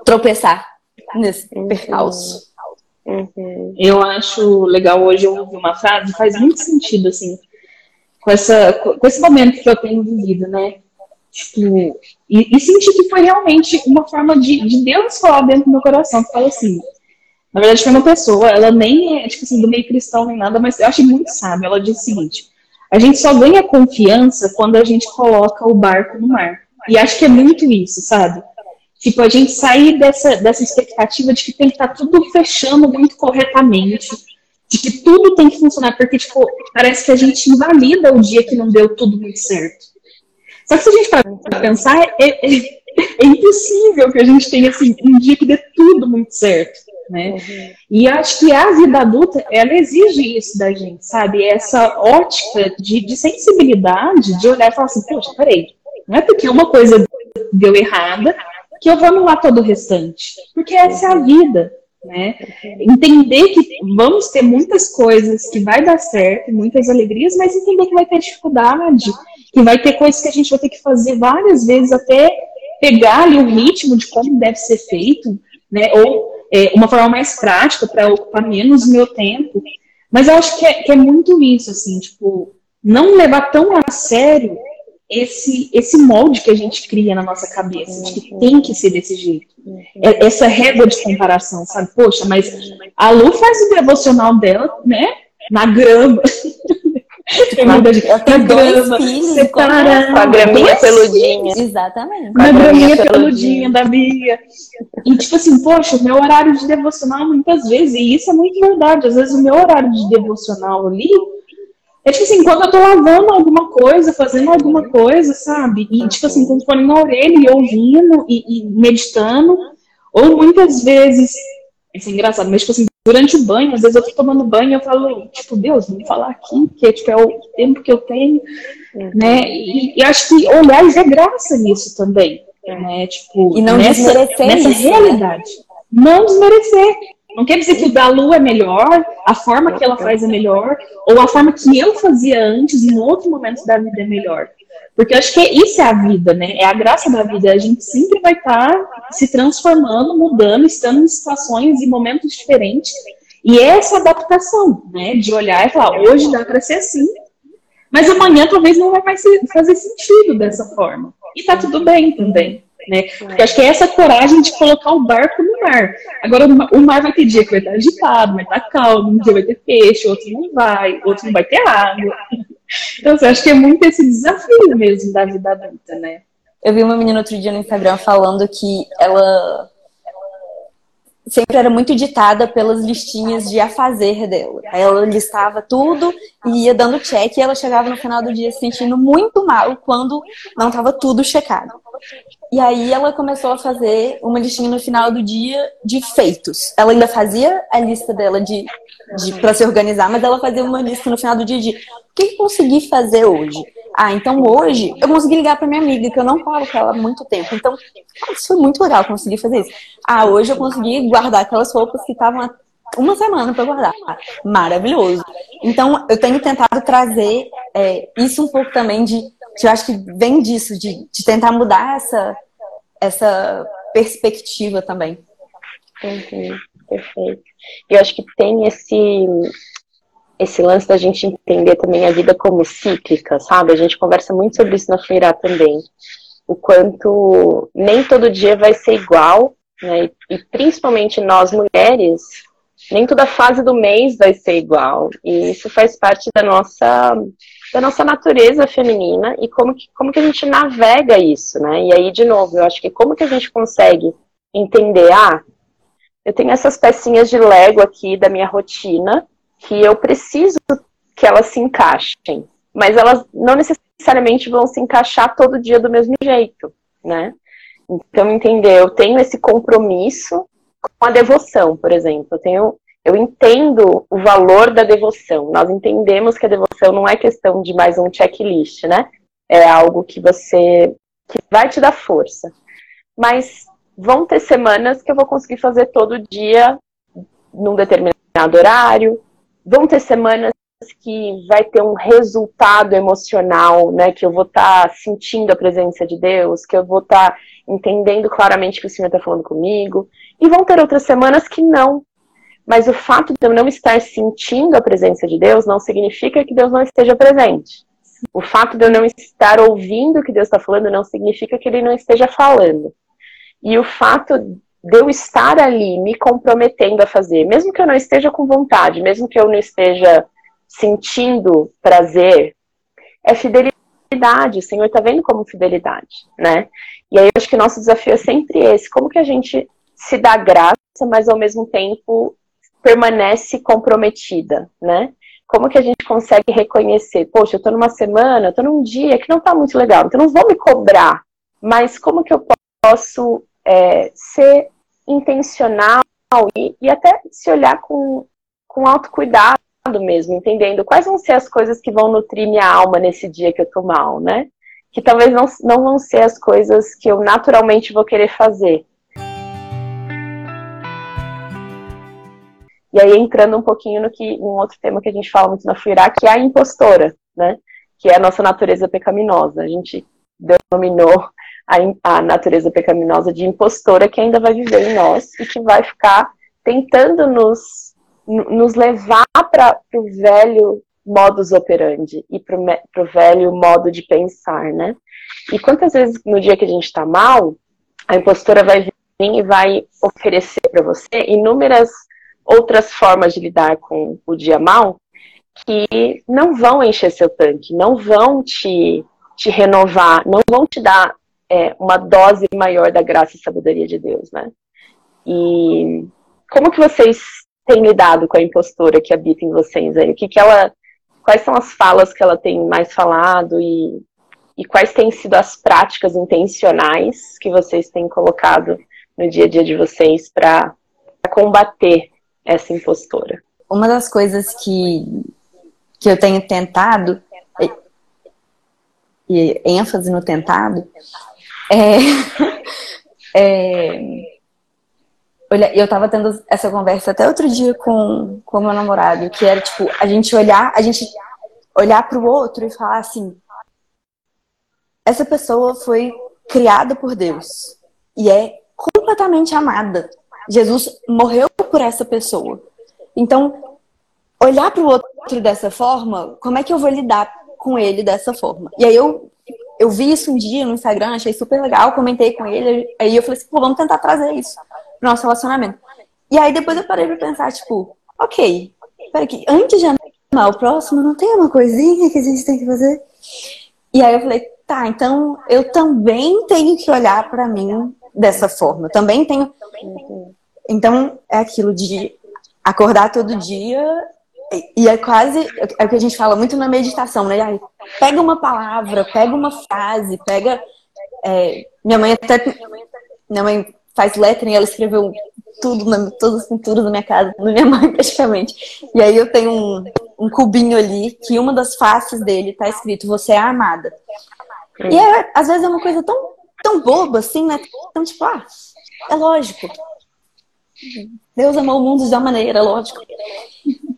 tropeçar nesse percalço. Uhum. Eu acho legal hoje eu ouvir uma frase, faz muito sentido, assim, com, essa, com esse momento que eu tenho vivido, né? Tipo, e, e senti que foi realmente uma forma de, de Deus falar dentro do meu coração, que fala assim, na verdade foi uma pessoa, ela nem é, tipo assim, do meio cristão nem nada, mas eu achei muito sábio, ela disse o seguinte, a gente só ganha confiança quando a gente coloca o barco no mar. E acho que é muito isso, sabe? Tipo, a gente sair dessa, dessa expectativa de que tem que estar tá tudo fechando muito corretamente, de que tudo tem que funcionar, porque, tipo, parece que a gente invalida o dia que não deu tudo muito certo. Só que se a gente para pensar, é, é, é, impossível que a gente tenha assim, um dia que dê tudo muito certo. Né? E acho que a vida adulta, ela exige isso da gente, sabe? Essa ótica de, de sensibilidade, de olhar e falar assim, poxa, peraí, não é porque uma coisa deu errada que eu vou anular todo o restante. Porque essa é a vida né? Entender que vamos ter muitas coisas que vai dar certo, muitas alegrias, mas entender que vai ter dificuldade, que vai ter coisas que a gente vai ter que fazer várias vezes até pegar ali o ritmo de como deve ser feito, né? Ou é, uma forma mais prática para ocupar menos meu tempo. Mas eu acho que é, que é muito isso, assim, tipo, não levar tão a sério esse, esse molde que a gente cria na nossa cabeça, de que tem que ser desse jeito. É, essa régua de comparação, sabe? Poxa, mas A Lu faz o devocional dela, né? Na grama. *laughs* Na, eu tenho dois filhos separando. Com a graminha peludinha. Exatamente. Na graminha peludinha da Bia. E tipo assim, poxa, o meu horário de devocional muitas vezes, e isso é muito verdade, às vezes o meu horário de devocional ali é tipo assim, quando eu tô lavando alguma coisa, fazendo alguma coisa, sabe? E tipo assim, quando tô na orelha e ouvindo e, e meditando, ou muitas vezes, isso é engraçado, mas tipo assim, durante o banho, às vezes eu tô tomando banho e eu falo, tipo, Deus, vamos falar aqui, que tipo, é o tempo que eu tenho, uhum. né? E, e acho que olhar e ver graça nisso também, né? Tipo, e não nessa, nessa isso, né? realidade. Né? Não desmerecer. Não quer dizer que o da Lu é melhor, a forma que ela faz é melhor, ou a forma que eu fazia antes, em outro momento da vida é melhor. Porque eu acho que isso é a vida, né? É a graça da vida. A gente sempre vai estar tá se transformando, mudando, estando em situações e momentos diferentes. E essa adaptação, né? De olhar e falar, hoje dá para ser assim, mas amanhã talvez não vai mais fazer sentido dessa forma. E tá tudo bem também. Né? Porque acho que é essa coragem de colocar o barco no mar. Agora, o mar vai ter dia que vai estar agitado, vai estar calmo, um dia vai ter peixe, outro não vai, outro não vai ter água. *laughs* Então, assim, acho que é muito esse desafio mesmo da vida adulta, né? Eu vi uma menina outro dia no Instagram falando que ela sempre era muito ditada pelas listinhas de a fazer dela. Ela listava tudo e ia dando check e ela chegava no final do dia se sentindo muito mal quando não estava tudo checado. E aí ela começou a fazer uma listinha no final do dia de feitos. Ela ainda fazia a lista dela de, de para se organizar, mas ela fazia uma lista no final do dia de o que, consegui fazer hoje. Ah, então hoje eu consegui ligar para minha amiga, que eu não falo com ela há muito tempo. Então, isso foi muito legal conseguir fazer isso. Ah, hoje eu consegui guardar aquelas roupas que estavam uma semana para guardar. Maravilhoso. Então, eu tenho tentado trazer é, isso um pouco também de. Que eu acho que vem disso, de, de tentar mudar essa, essa perspectiva também. Uhum, perfeito. Eu acho que tem esse esse lance da gente entender também a vida como cíclica, sabe? A gente conversa muito sobre isso na Feira também. O quanto nem todo dia vai ser igual, né? E principalmente nós mulheres, nem toda fase do mês vai ser igual. E isso faz parte da nossa da nossa natureza feminina e como que, como que a gente navega isso, né? E aí, de novo, eu acho que como que a gente consegue entender, ah, eu tenho essas pecinhas de Lego aqui da minha rotina, que eu preciso que elas se encaixem, mas elas não necessariamente vão se encaixar todo dia do mesmo jeito, né? Então, entender, eu tenho esse compromisso com a devoção, por exemplo. Eu tenho eu entendo o valor da devoção. Nós entendemos que a devoção não é questão de mais um checklist, né? É algo que você que vai te dar força. Mas vão ter semanas que eu vou conseguir fazer todo dia num determinado horário. Vão ter semanas que vai ter um resultado emocional, né? Que eu vou estar tá sentindo a presença de Deus, que eu vou estar tá entendendo claramente que o Senhor está falando comigo. E vão ter outras semanas que não, mas o fato de eu não estar sentindo a presença de Deus não significa que Deus não esteja presente. O fato de eu não estar ouvindo o que Deus está falando não significa que Ele não esteja falando. E o fato de eu estar ali me comprometendo a fazer, mesmo que eu não esteja com vontade, mesmo que eu não esteja sentindo prazer, é fidelidade. O Senhor está vendo como fidelidade, né? E aí eu acho que o nosso desafio é sempre esse: como que a gente se dá graça, mas ao mesmo tempo permanece comprometida, né? Como que a gente consegue reconhecer? Poxa, eu tô numa semana, eu tô num dia que não tá muito legal, então não vou me cobrar, mas como que eu posso é, ser intencional e, e, até se olhar com, com autocuidado mesmo, entendendo quais vão ser as coisas que vão nutrir minha alma nesse dia que eu tô mal, né? Que talvez não, não vão ser as coisas que eu naturalmente vou querer fazer, E aí entrando um pouquinho no que um outro tema que a gente fala muito na Fuirá, que é a impostora, né? Que é a nossa natureza pecaminosa. A gente denominou a, a natureza pecaminosa de impostora que ainda vai viver em nós e que vai ficar tentando nos, nos levar para o velho modus operandi e para o velho modo de pensar, né? E quantas vezes no dia que a gente está mal, a impostora vai vir e vai oferecer para você inúmeras outras formas de lidar com o dia mal que não vão encher seu tanque, não vão te, te renovar, não vão te dar é, uma dose maior da graça e sabedoria de Deus, né? E como que vocês têm lidado com a impostora que habita em vocês aí? O que, que ela, quais são as falas que ela tem mais falado e, e quais têm sido as práticas intencionais que vocês têm colocado no dia a dia de vocês para combater essa impostora? Uma das coisas que, que eu tenho tentado, e, ênfase no tentado, é, *laughs* é Olha, eu tava tendo essa conversa até outro dia com o meu namorado, que era tipo, a gente olhar, a gente olhar para o outro e falar assim: essa pessoa foi criada por Deus e é completamente amada. Jesus morreu por essa pessoa. Então, olhar para o outro dessa forma, como é que eu vou lidar com ele dessa forma? E aí eu eu vi isso um dia no Instagram, achei super legal, comentei com ele, aí eu falei assim, pô, vamos tentar trazer isso pro nosso relacionamento. E aí depois eu parei pra pensar, tipo, ok, peraí, que antes de amar o próximo, não tem uma coisinha que a gente tem que fazer? E aí eu falei, tá, então eu também tenho que olhar para mim dessa forma. também tenho. Então é aquilo de acordar todo dia e é quase é o que a gente fala muito na meditação, né? Pega uma palavra, pega uma frase, pega. É, minha mãe até. Minha mãe faz lettering, ela escreveu tudo, na, todas as pinturas da minha casa, da minha *laughs* mãe praticamente. E aí eu tenho um, um cubinho ali que uma das faces dele tá escrito Você é amada. E é, às vezes é uma coisa tão, tão boba assim, né? Tão tipo, ah, é lógico. Deus amou o mundo de uma maneira, lógico.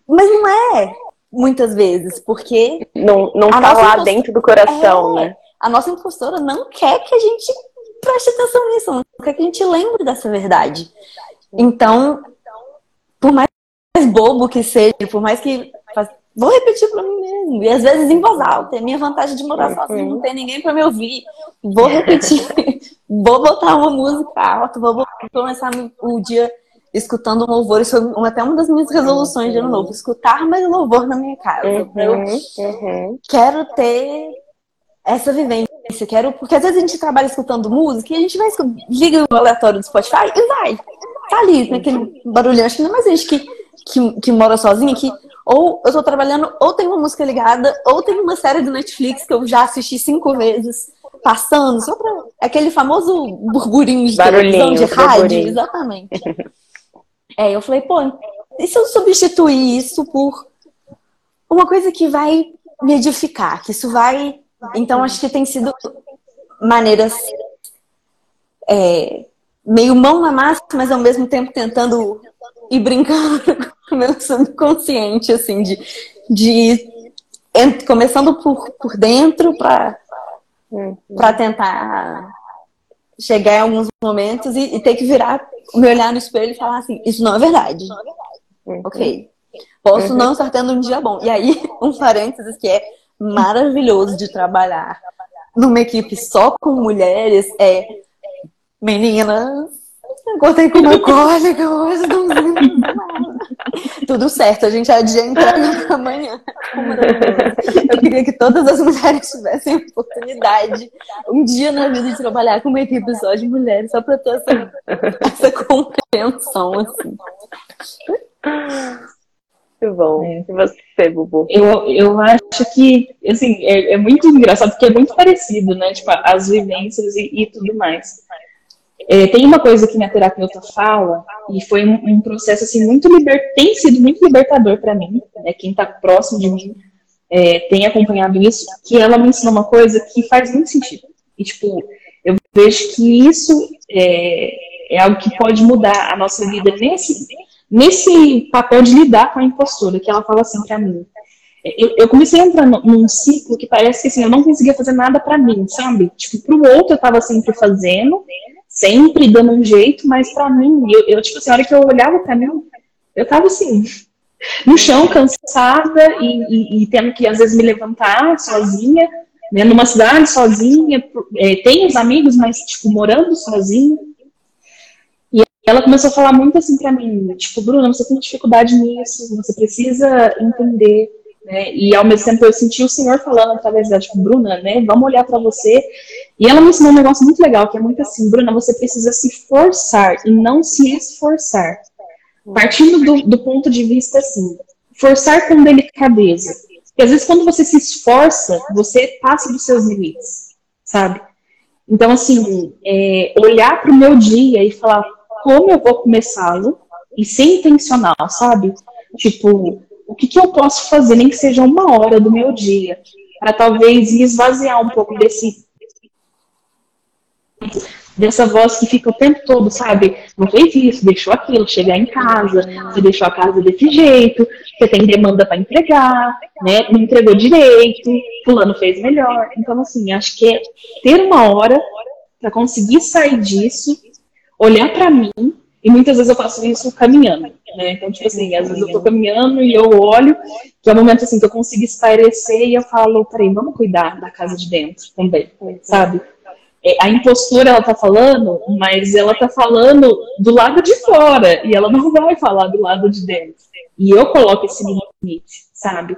Mas não é, muitas vezes, porque. Não, não tá lá impostora... dentro do coração, é, né? A nossa impostora não quer que a gente preste atenção nisso, não quer que a gente lembre dessa verdade. Então, por mais bobo que seja, por mais que. Vou repetir para mim mesmo. E às vezes em voz alta. É minha vantagem de morar sozinha, não tem ninguém para me ouvir. Vou repetir. *laughs* vou botar uma música alta, vou começar o dia escutando um louvor. Isso foi até uma das minhas resoluções de ano novo. Escutar mais louvor na minha casa. Uhum, eu uhum. quero ter essa vivência. Quero, porque às vezes a gente trabalha escutando música e a gente vai liga o aleatório do Spotify e vai. Tá ali, naquele barulhão. Acho que não é mais gente que, que, que mora sozinha, que ou eu tô trabalhando, ou tem uma música ligada, ou tem uma série do Netflix que eu já assisti cinco vezes, passando, só pra. Aquele famoso burburinho de televisão, de rádio, exatamente. *laughs* É, eu falei, pô, e se eu substituir isso por uma coisa que vai me edificar, que isso vai. Então, acho que tem sido maneiras é, meio mão na massa, mas ao mesmo tempo tentando ir brincando *laughs* com o meu subconsciente, assim, de, de começando por, por dentro para para tentar chegar em alguns momentos e, e ter que virar me olhar no espelho e falar assim, isso não é verdade. Uhum. Ok. Posso uhum. não estar tendo um dia bom. E aí, *laughs* um parênteses que é maravilhoso de trabalhar numa equipe só com mulheres é meninas, Encontrei com uma *laughs* cólica hoje, não *laughs* Tudo certo, a gente adia entrega amanhã. Eu queria que todas as mulheres tivessem a oportunidade, um dia na vida, de trabalhar com uma equipe só de mulheres, só para ter essa, essa compreensão, assim. Muito bom. É. E você, Bubu? Eu, eu acho que, assim, é, é, muito engraçado, porque é muito parecido, né? Tipo, as vivências e, e tudo mais. É, tem uma coisa que minha terapeuta fala, e foi um, um processo assim muito liber... tem sido muito libertador para mim, né, quem está próximo de mim é, tem acompanhado isso, que ela me ensinou uma coisa que faz muito sentido. E tipo, eu vejo que isso é, é algo que pode mudar a nossa vida nesse, nesse papel de lidar com a impostura, que ela fala assim para mim. Eu, eu, comecei a entrar num ciclo que parece que assim, eu não conseguia fazer nada para mim, sabe? Tipo, pro outro eu tava sempre fazendo, sempre dando um jeito, mas para mim, eu, eu, tipo assim, a hora que eu olhava para mim, eu tava assim, no chão, cansada e, e, e, tendo que às vezes me levantar sozinha, né, numa cidade sozinha, é, os amigos, mas tipo, morando sozinha. E ela começou a falar muito assim pra mim, tipo, Bruna, você tem dificuldade nisso, você precisa entender, né? E ao mesmo tempo eu senti o Senhor falando através da, tipo, Bruna, né? Vamos olhar para você. E ela me ensinou um negócio muito legal, que é muito assim, Bruna, você precisa se forçar e não se esforçar. Partindo do, do ponto de vista assim, forçar com delicadeza. Porque às vezes quando você se esforça, você passa dos seus limites, sabe? Então, assim, é, olhar para o meu dia e falar como eu vou começá-lo e ser intencional, sabe? Tipo, o que, que eu posso fazer, nem que seja uma hora do meu dia, para talvez esvaziar um pouco desse dessa voz que fica o tempo todo, sabe? Não fez isso, deixou aquilo, chegar em casa, você deixou a casa desse jeito, você tem demanda para entregar, né? Não entregou direito, fulano fez melhor. Então, assim, acho que é ter uma hora para conseguir sair disso, olhar para mim, e muitas vezes eu faço isso caminhando, né? Então, tipo assim, às vezes eu tô caminhando e eu olho, que é o momento assim que eu consigo espairecer e eu falo, peraí, vamos cuidar da casa de dentro também, sabe? É, a impostura ela tá falando, mas ela tá falando do lado de fora e ela não vai falar do lado de dentro. E eu coloco esse limite, sabe?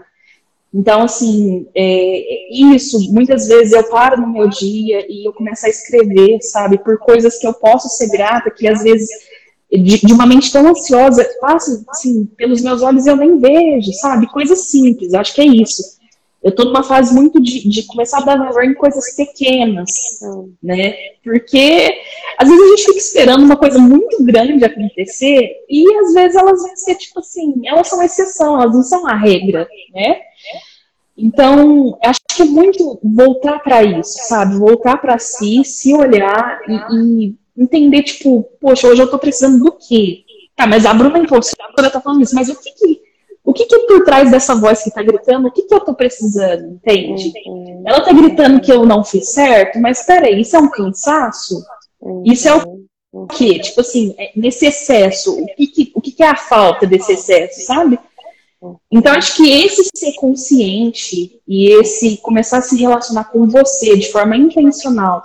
Então, assim, é, isso, muitas vezes eu paro no meu dia e eu começo a escrever, sabe, por coisas que eu posso ser grata, que às vezes, de, de uma mente tão ansiosa, passa, assim, pelos meus olhos eu nem vejo, sabe, coisas simples, acho que é isso. Eu estou numa fase muito de, de, começar a dar valor em coisas pequenas, né? Porque às vezes a gente fica esperando uma coisa muito grande acontecer e às vezes elas vão ser tipo assim, elas são exceção, elas não são a regra, né? Então, acho que é muito voltar para isso, sabe? Voltar para si, se olhar e, e, entender, tipo, poxa, hoje eu estou precisando do quê? Tá, mas a Bruna impostora tá falando isso, mas o que que o que, que é por trás dessa voz que está gritando, o que, que eu estou precisando, entende? Uhum. Ela está gritando que eu não fiz certo, mas peraí, isso é um cansaço? Uhum. Isso é o quê? Tipo assim, é, nesse excesso, o que, que, o que, que é a falta desse excesso, sabe? Então, acho que esse ser consciente e esse começar a se relacionar com você de forma intencional,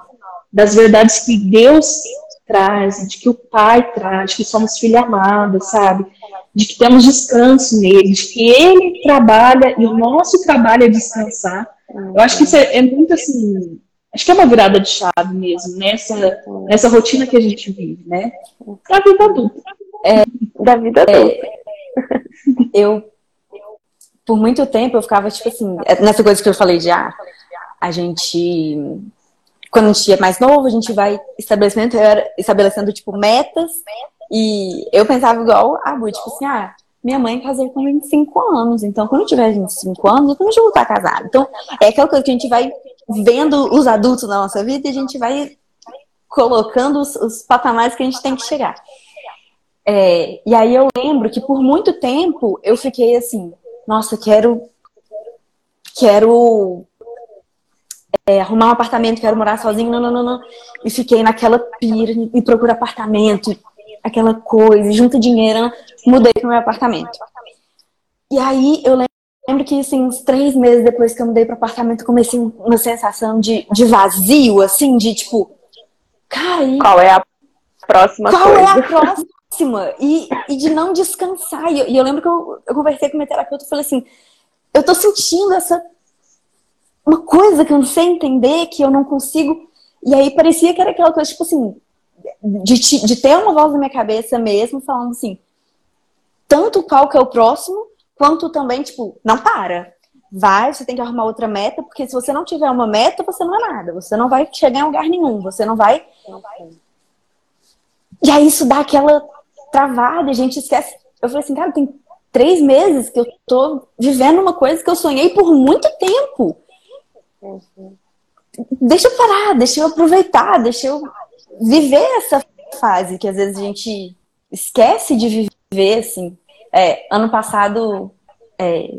das verdades que Deus traz, de que o Pai traz, de que somos filha amada, sabe? De que temos descanso nele, de que ele trabalha e o nosso trabalho é descansar. Eu acho que isso é, é muito assim. Acho que é uma virada de chave mesmo, nessa, nessa rotina que a gente vive, né? Da vida adulta. É, da vida adulta. É, *laughs* eu, por muito tempo, eu ficava, tipo assim, nessa coisa que eu falei de, ah, a gente, quando a gente é mais novo, a gente vai estabelecendo, estabelecendo tipo, metas e eu pensava igual a Bu, tipo assim, ah, minha mãe casou com 25 anos, então quando eu tiver 25 anos, eu também vou estar casada. Então, é aquela coisa que a gente vai vendo os adultos na nossa vida e a gente vai colocando os, os patamares que a gente tem que chegar. É, e aí eu lembro que por muito tempo eu fiquei assim, nossa, quero quero é, arrumar um apartamento, quero morar sozinho, não, não, não, não. E fiquei naquela pira e procuro apartamento, aquela coisa, junta dinheiro, mudei pro meu apartamento. E aí eu lembro que, assim, uns três meses depois que eu mudei pro apartamento, comecei uma sensação de, de vazio, assim, de tipo, cara, qual é a próxima qual coisa? é a *laughs* próxima? E, e de não descansar. E eu, e eu lembro que eu, eu conversei com minha terapeuta e falei assim, eu tô sentindo essa uma coisa que eu não sei entender, que eu não consigo. E aí parecia que era aquela coisa, tipo assim, de, de ter uma voz na minha cabeça mesmo, falando assim, tanto qual que é o próximo, quanto também, tipo, não para. Vai, você tem que arrumar outra meta, porque se você não tiver uma meta, você não é nada. Você não vai chegar em lugar nenhum. Você não vai. Não vai. E aí isso dá aquela travada, a gente esquece. Eu falei assim, cara, tem três meses que eu tô vivendo uma coisa que eu sonhei por muito tempo. Uhum. Deixa eu parar, deixa eu aproveitar, deixa eu viver essa fase que às vezes a gente esquece de viver, assim. É, ano passado, é,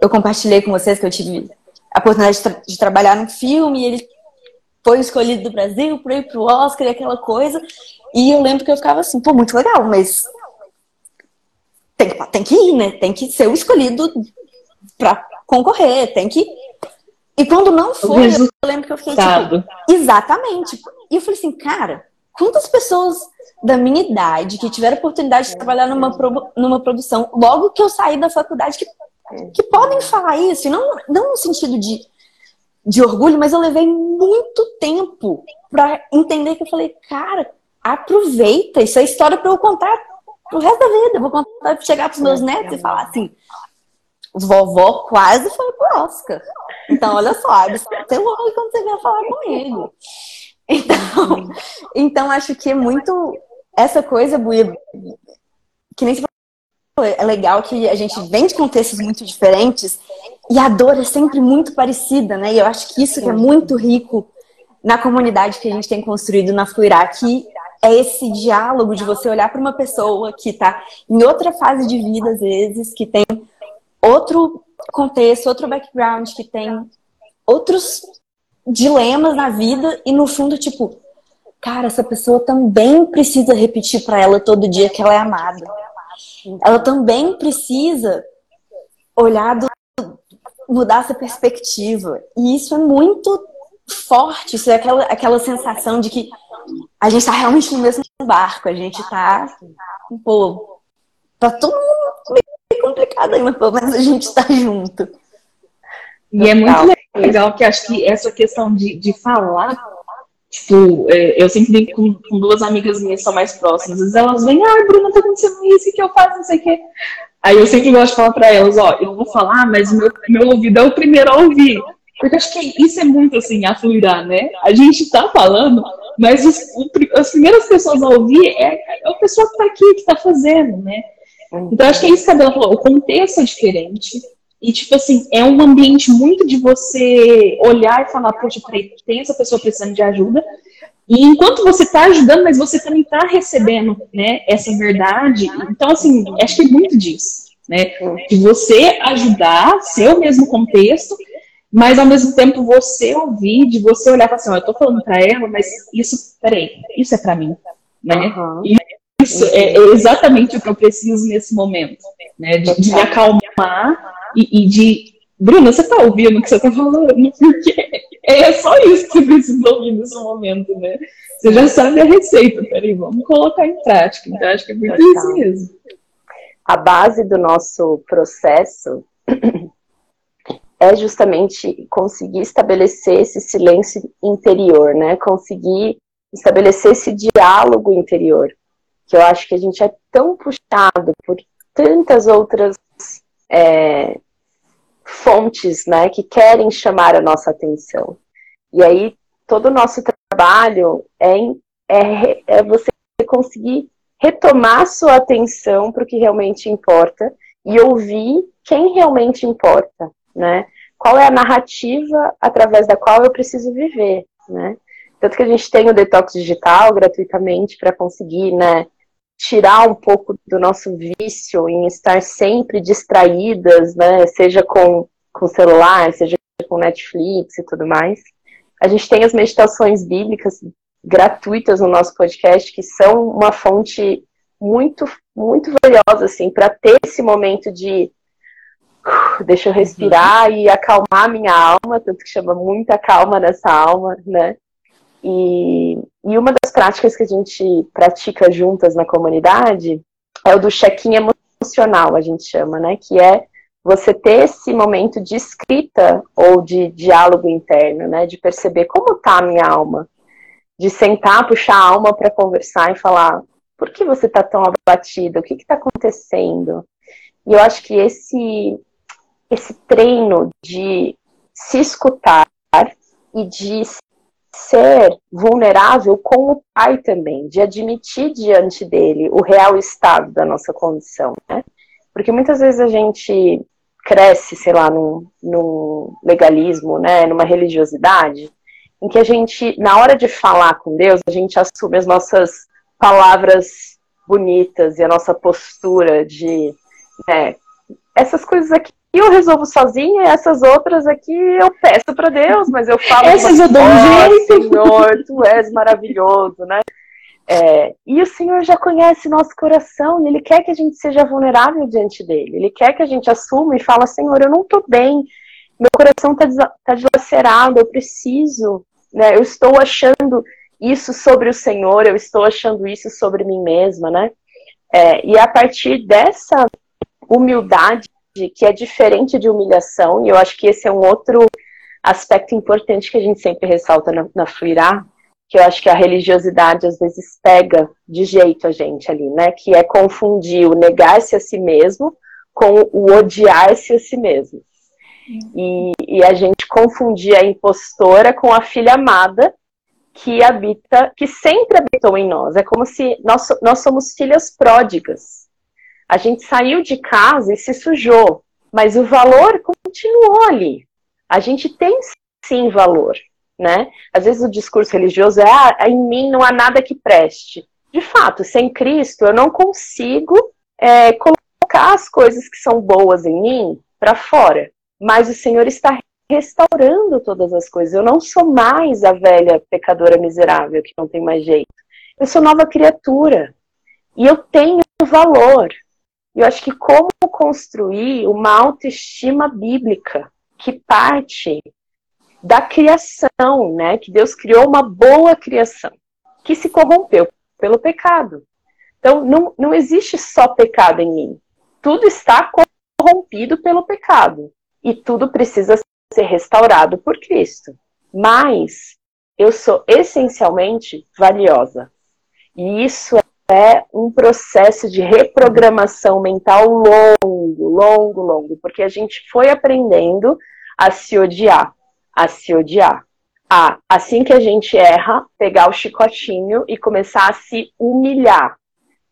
eu compartilhei com vocês que eu tive a oportunidade de, tra de trabalhar num filme e ele foi escolhido do Brasil para ir pro Oscar e aquela coisa. E eu lembro que eu ficava assim, pô, muito legal, mas tem tem que ir, né? Tem que ser o escolhido para concorrer, tem que. E quando não foi, eu lembro que eu fiquei tipo, exatamente. E eu falei assim, cara, quantas pessoas da minha idade que tiveram oportunidade de trabalhar numa, numa produção logo que eu saí da faculdade que, que podem falar isso, e não, não no sentido de, de orgulho, mas eu levei muito tempo para entender que eu falei, cara, aproveita, isso é história para eu contar pro resto da vida. Eu vou contar, chegar pros meus netos e falar assim, vovó quase foi pro Oscar. Então, olha só, abre seu olho quando você vier falar comigo. Então, então acho que é muito essa coisa, Buia, que nem falou, é legal que a gente vem de contextos muito diferentes e a dor é sempre muito parecida, né? E eu acho que isso que é muito rico na comunidade que a gente tem construído na Fluirá, que é esse diálogo de você olhar para uma pessoa que está em outra fase de vida, às vezes, que tem outro contexto, outro background, que tem outros dilemas na vida e no fundo, tipo, cara, essa pessoa também precisa repetir para ela todo dia que ela é amada. Ela também precisa olhar do, mudar essa perspectiva. E isso é muito forte, isso é aquela, aquela sensação de que a gente tá realmente no mesmo barco, a gente tá, pô, tá todo mundo meio complicado ainda, pelo menos a gente tá junto. E é muito legal que acho que essa questão de, de falar, tipo, é, eu sempre digo com, com, duas amigas minhas que são mais próximas, às vezes elas vêm, ai, Bruna, tá acontecendo isso, o que eu faço, não sei o quê. Aí eu sempre gosto de falar pra elas, ó, eu vou falar, mas meu, meu ouvido é o primeiro a ouvir. Porque acho que isso é muito assim, a fluirá, né? A gente tá falando, mas os, o, as primeiras pessoas a ouvir é, é a pessoa que tá aqui, que tá fazendo, né? Então acho que é isso que a Bela falou, o contexto é diferente. E, tipo assim, é um ambiente muito de você olhar e falar, poxa, peraí, tem essa pessoa precisando de ajuda. E enquanto você está ajudando, mas você também está recebendo, né, essa verdade. Então, assim, acho que é muito disso, né? De você ajudar, seu mesmo contexto, mas ao mesmo tempo você ouvir, de você olhar e falar assim, ó, eu tô falando para ela, mas isso, peraí, isso é para mim, né? Uhum. Isso é, é, exatamente o que eu preciso nesse momento, né? De, de me acalmar e, e, de, Bruna, você tá ouvindo o que você tá falando? Porque é só isso que você precisa ouvir nesse momento, né? Você já sabe a receita, peraí, vamos colocar em prática. Então, acho que é muito isso mesmo. A base do nosso processo *clears throat* é justamente conseguir estabelecer esse silêncio interior, né? Conseguir estabelecer esse diálogo interior, que eu acho que a gente é tão puxado por tantas outras é, fontes, né, que querem chamar a nossa atenção. E aí todo o nosso trabalho é, é, é você conseguir retomar sua atenção para o que realmente importa e ouvir quem realmente importa né? Qual é a narrativa através da qual eu preciso viver, né? Tanto que a gente tem o detox digital gratuitamente para conseguir, né, tirar um pouco do nosso vício em estar sempre distraídas, né, seja com com celular, seja com Netflix e tudo mais. A gente tem as meditações bíblicas gratuitas no nosso podcast que são uma fonte muito muito valiosa assim para ter esse momento de deixa eu respirar uhum. e acalmar minha alma, tanto que chama muita calma nessa alma, né? E, e uma das práticas que a gente pratica juntas na comunidade é o do check-in emocional, a gente chama, né? Que é você ter esse momento de escrita ou de diálogo interno, né? De perceber como tá a minha alma. De sentar, puxar a alma para conversar e falar: por que você está tão abatida? O que está acontecendo? E eu acho que esse esse treino de se escutar e de ser vulnerável com o pai também, de admitir diante dele o real estado da nossa condição, né? Porque muitas vezes a gente cresce, sei lá, num, num legalismo, né, numa religiosidade, em que a gente, na hora de falar com Deus, a gente assume as nossas palavras bonitas e a nossa postura de, né, essas coisas aqui eu resolvo sozinha, essas outras aqui eu peço para Deus, mas eu falo. Essas eu dou um jeito. Senhor, tu és maravilhoso, né? É, e o Senhor já conhece nosso coração e Ele quer que a gente seja vulnerável diante dele. Ele quer que a gente assuma e fala, Senhor, eu não estou bem, meu coração está tá dilacerado, eu preciso, né? Eu estou achando isso sobre o Senhor, eu estou achando isso sobre mim mesma, né? É, e a partir dessa humildade, que é diferente de humilhação, e eu acho que esse é um outro aspecto importante que a gente sempre ressalta na, na Fluirá, que eu acho que a religiosidade às vezes pega de jeito a gente ali, né? Que é confundir o negar-se a si mesmo com o odiar-se a si mesmo. E, e, a gente confundir a impostora com a filha amada que habita, que sempre habitou em nós. É como se nós, nós somos filhas pródigas. A gente saiu de casa e se sujou, mas o valor continuou ali. A gente tem sim valor, né? Às vezes o discurso religioso é, ah, em mim não há nada que preste. De fato, sem Cristo eu não consigo é, colocar as coisas que são boas em mim para fora. Mas o Senhor está restaurando todas as coisas. Eu não sou mais a velha pecadora miserável que não tem mais jeito. Eu sou nova criatura. E eu tenho valor. Eu acho que como construir uma autoestima bíblica que parte da criação, né? Que Deus criou uma boa criação que se corrompeu pelo pecado. Então, não, não existe só pecado em mim. Tudo está corrompido pelo pecado. E tudo precisa ser restaurado por Cristo. Mas eu sou essencialmente valiosa. E isso é um processo de reprogramação mental longo, longo, longo, porque a gente foi aprendendo a se odiar, a se odiar. A, assim que a gente erra, pegar o chicotinho e começar a se humilhar,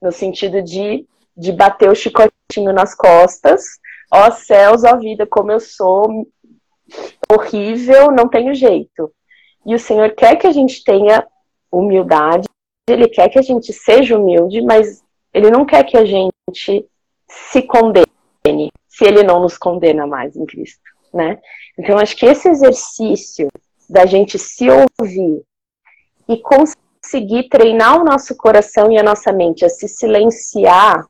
no sentido de, de bater o chicotinho nas costas. Ó céus, ó vida, como eu sou horrível, não tenho jeito. E o Senhor quer que a gente tenha humildade, Ele quer que a gente seja humilde, mas Ele não quer que a gente se condene, se Ele não nos condena mais em Cristo, né? Então, acho que esse exercício da gente se ouvir e conseguir treinar o nosso coração e a nossa mente a se silenciar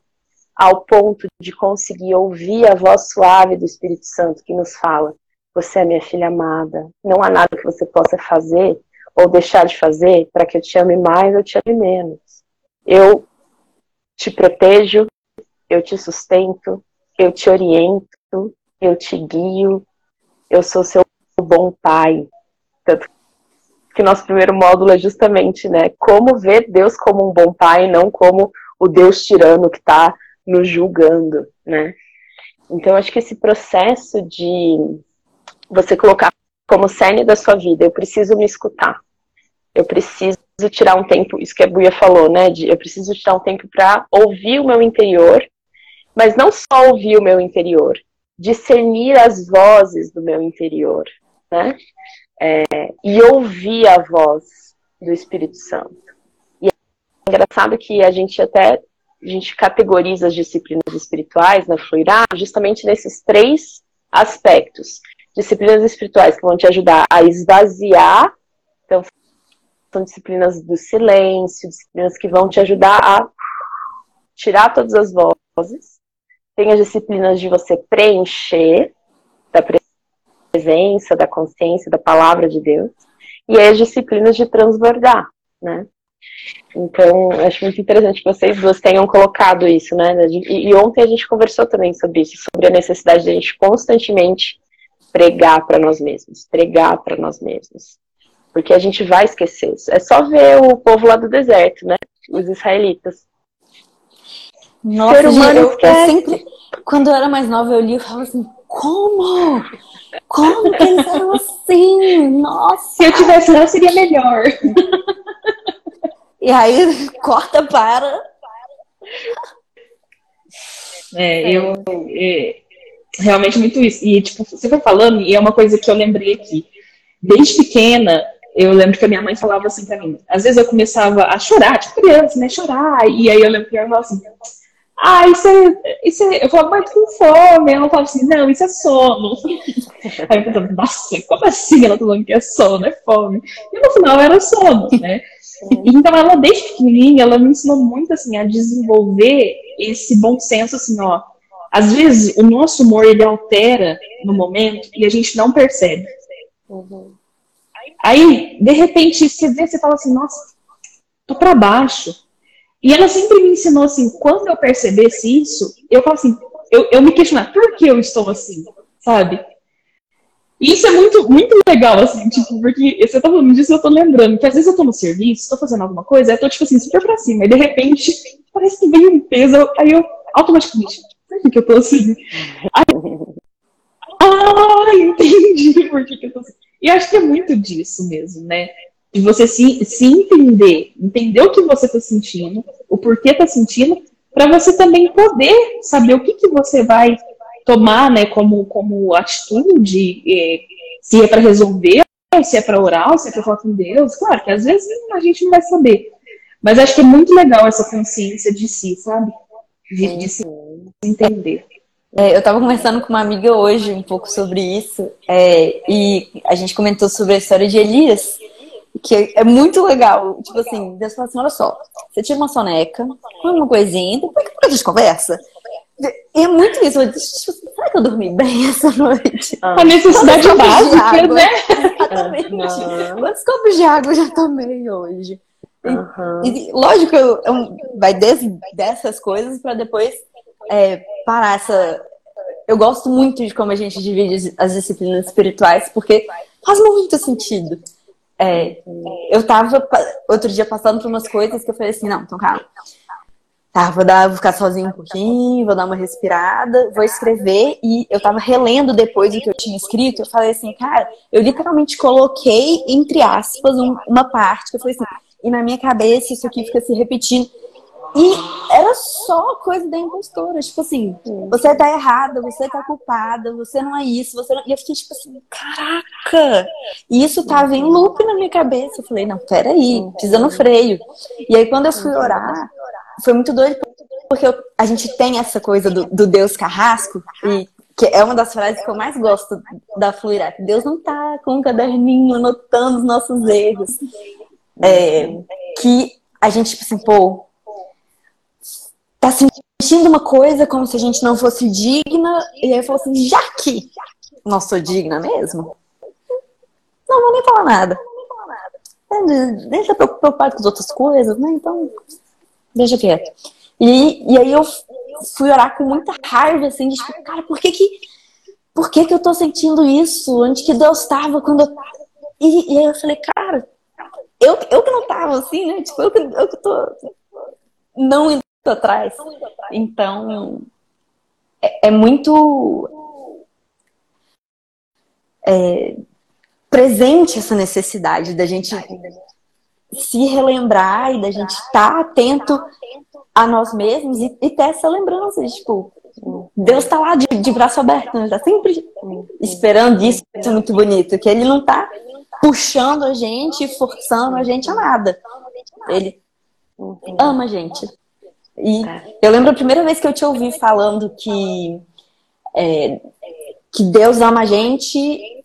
ao ponto de conseguir ouvir a voz suave do Espírito Santo que nos fala: você é minha filha amada. Não há nada que você possa fazer ou deixar de fazer para que eu te ame mais ou te ame menos. Eu te protejo, eu te sustento, eu te oriento, eu te guio, eu sou seu bom pai. Tanto que nosso primeiro módulo é justamente, né, como ver Deus como um bom pai, não como o Deus tirano que está nos julgando, né? Então, acho que esse processo de você colocar como cerne da sua vida, eu preciso me escutar. Eu preciso tirar um tempo, isso que a Buia falou, né? De, eu preciso tirar um tempo para ouvir o meu interior, mas não só ouvir o meu interior, discernir as vozes do meu interior, né? É, e ouvir a voz do Espírito Santo. E é engraçado que a gente até a gente categoriza as disciplinas espirituais na Fluirá justamente nesses três aspectos disciplinas espirituais que vão te ajudar a esvaziar. Então, são disciplinas do silêncio, disciplinas que vão te ajudar a tirar todas as vozes. Tem as disciplinas de você preencher da presença, da consciência, da palavra de Deus. E as disciplinas de transbordar, né? Então, acho muito interessante que vocês duas tenham colocado isso, né? E, ontem a gente conversou também sobre isso, sobre a necessidade de a gente constantemente pregar para nós mesmos, pregar para nós mesmos. Porque a gente vai esquecer. É só ver o povo lá do deserto, né? Os israelitas. Nossa, Ser humano eu, eu sempre, quando eu era mais nova, eu li e falava assim, como? Como que eles eram assim? Nossa! Se eu tivesse lá, seria melhor. E aí, *laughs* corta para. É, eu, é, realmente muito isso. E, tipo, você foi falando, e é uma coisa que eu lembrei aqui. Desde pequena, eu lembro que a minha mãe falava assim pra mim. Às vezes eu começava a chorar, tipo criança, né? Chorar. E aí eu lembro que ela falava assim. Ah, isso é, isso é. Eu falava, mas com fome. Ela falava assim, não, isso é sono. *laughs* Aí eu pensava, nossa, como assim ela tá falando que é sono, é fome? E no final era sono, né? Então ela, desde pequenininha, ela me ensinou muito, assim, a desenvolver esse bom senso, assim, ó às vezes, o nosso humor, ele altera no momento e a gente não percebe. Uhum. Aí, de repente, você vê, você fala assim, nossa, tô para baixo. E ela sempre me ensinou assim, quando eu percebesse isso, eu falo assim, eu, eu me questionar, por que eu estou assim, sabe? E isso é muito, muito legal, assim, tipo, porque você tá falando disso, eu tô lembrando que às vezes eu tô no serviço, tô fazendo alguma coisa, eu tô, tipo assim, super pra cima, e de repente, parece que vem um peso, aí eu automaticamente, por que eu tô assim? Aí, *laughs* ah, entendi por que, que eu tô assim. E acho que é muito disso mesmo, né? De você se, se entender, entender o que você está sentindo, o porquê está sentindo, para você também poder saber o que, que você vai tomar, né, como, como atitude, eh, se é para resolver, se é para orar, se é para falar com Deus. Claro que às vezes a gente não vai saber. Mas acho que é muito legal essa consciência de si, sabe? De, de se entender. É, eu estava conversando com uma amiga hoje um pouco sobre isso, é, e a gente comentou sobre a história de Elias, que é muito legal. Tipo assim, Deus fala assim: olha só, você tira uma soneca, come uma coisinha, depois que a gente conversa. E é muito isso. Eu disse, tipo, será que eu dormi bem *laughs* essa noite? Ah. A necessidade básica, né? Exatamente. Uhum. Quantos copos de água eu já tomei hoje? Uhum. E, lógico, eu, eu, vai desde dessas coisas para depois é, parar essa. Eu gosto muito de como a gente divide as disciplinas espirituais, porque faz muito sentido. É, eu tava outro dia passando por umas coisas que eu falei assim, não, então calma. Tá, vou, dar, vou ficar sozinho um pouquinho, vou dar uma respirada, vou escrever. E eu tava relendo depois o que eu tinha escrito. Eu falei assim, cara, eu literalmente coloquei, entre aspas, um, uma parte que eu falei assim, e na minha cabeça isso aqui fica se repetindo. E era só coisa da impostora. Tipo assim, você tá errada, você tá culpada, você não é isso, você não... E eu fiquei tipo assim, caraca! E isso tava em loop na minha cabeça. Eu falei, não, peraí, pisa no freio. E aí quando eu fui orar, foi muito doido, porque eu, a gente tem essa coisa do, do Deus carrasco, e que é uma das frases que eu mais gosto da Fluirá. Deus não tá com um caderninho anotando os nossos erros. É, que a gente, tipo assim, pô, tá sentindo uma coisa como se a gente não fosse digna, e aí eu falo assim, já que não sou digna mesmo, não vou nem falar nada. Deixa preocupado com as outras coisas, né? Então, deixa quieto. E, e aí eu fui orar com muita raiva, assim, de tipo, cara, por que que, por que que eu tô sentindo isso? Onde que Deus estava quando eu... E, e aí eu falei, cara, eu, eu que não tava assim, né? Tipo, eu que, eu que tô não atrás. Então, é, é muito é, presente essa necessidade da gente se relembrar e da gente estar tá atento a nós mesmos e, e ter essa lembrança de, tipo, Deus está lá de, de, braço aberto, né? Tá sempre esperando isso, isso é muito bonito, que ele não está puxando a gente, forçando a gente a nada. Ele ama a gente. E eu lembro a primeira vez que eu te ouvi falando que, é, que Deus ama a gente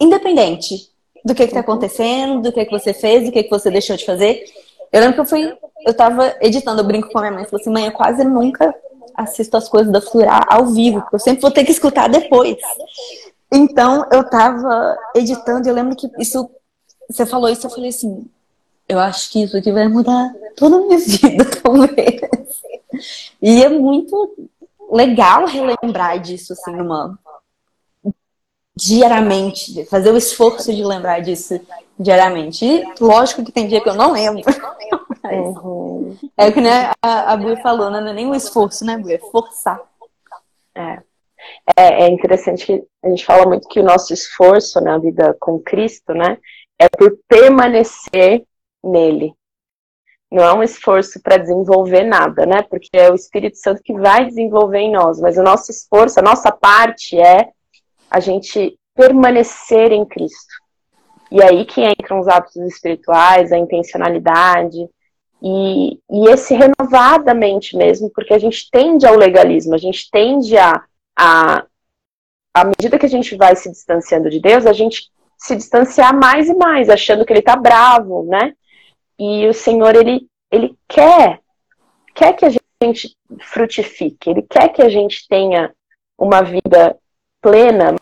independente do que está acontecendo, do que, que você fez, do que, que você deixou de fazer. Eu lembro que eu fui, eu tava editando, eu brinco com a minha mãe, falei assim, mãe, eu quase nunca assisto as coisas da Flurá ao vivo, porque eu sempre vou ter que escutar depois. Então, eu tava editando e eu lembro que isso, você falou isso, eu falei assim, eu acho que isso aqui vai mudar toda a minha vida, *laughs* talvez. E é muito legal relembrar disso, assim, diariamente, fazer o esforço de lembrar disso diariamente. E lógico que tem dia que eu não lembro. *laughs* Uhum. É o que né, a, a Bui falou, né? não é nem um esforço, né, Bui? É forçar. É. é. É interessante que a gente fala muito que o nosso esforço na vida com Cristo, né, é por permanecer nele. Não é um esforço para desenvolver nada, né? Porque é o Espírito Santo que vai desenvolver em nós, mas o nosso esforço, a nossa parte é a gente permanecer em Cristo. E aí que entram os hábitos espirituais, a intencionalidade e, e esse renovadamente mesmo, porque a gente tende ao legalismo, a gente tende a, a à medida que a gente vai se distanciando de Deus, a gente se distanciar mais e mais, achando que ele tá bravo, né? E o Senhor, ele, ele quer, quer que a gente frutifique, ele quer que a gente tenha uma vida plena,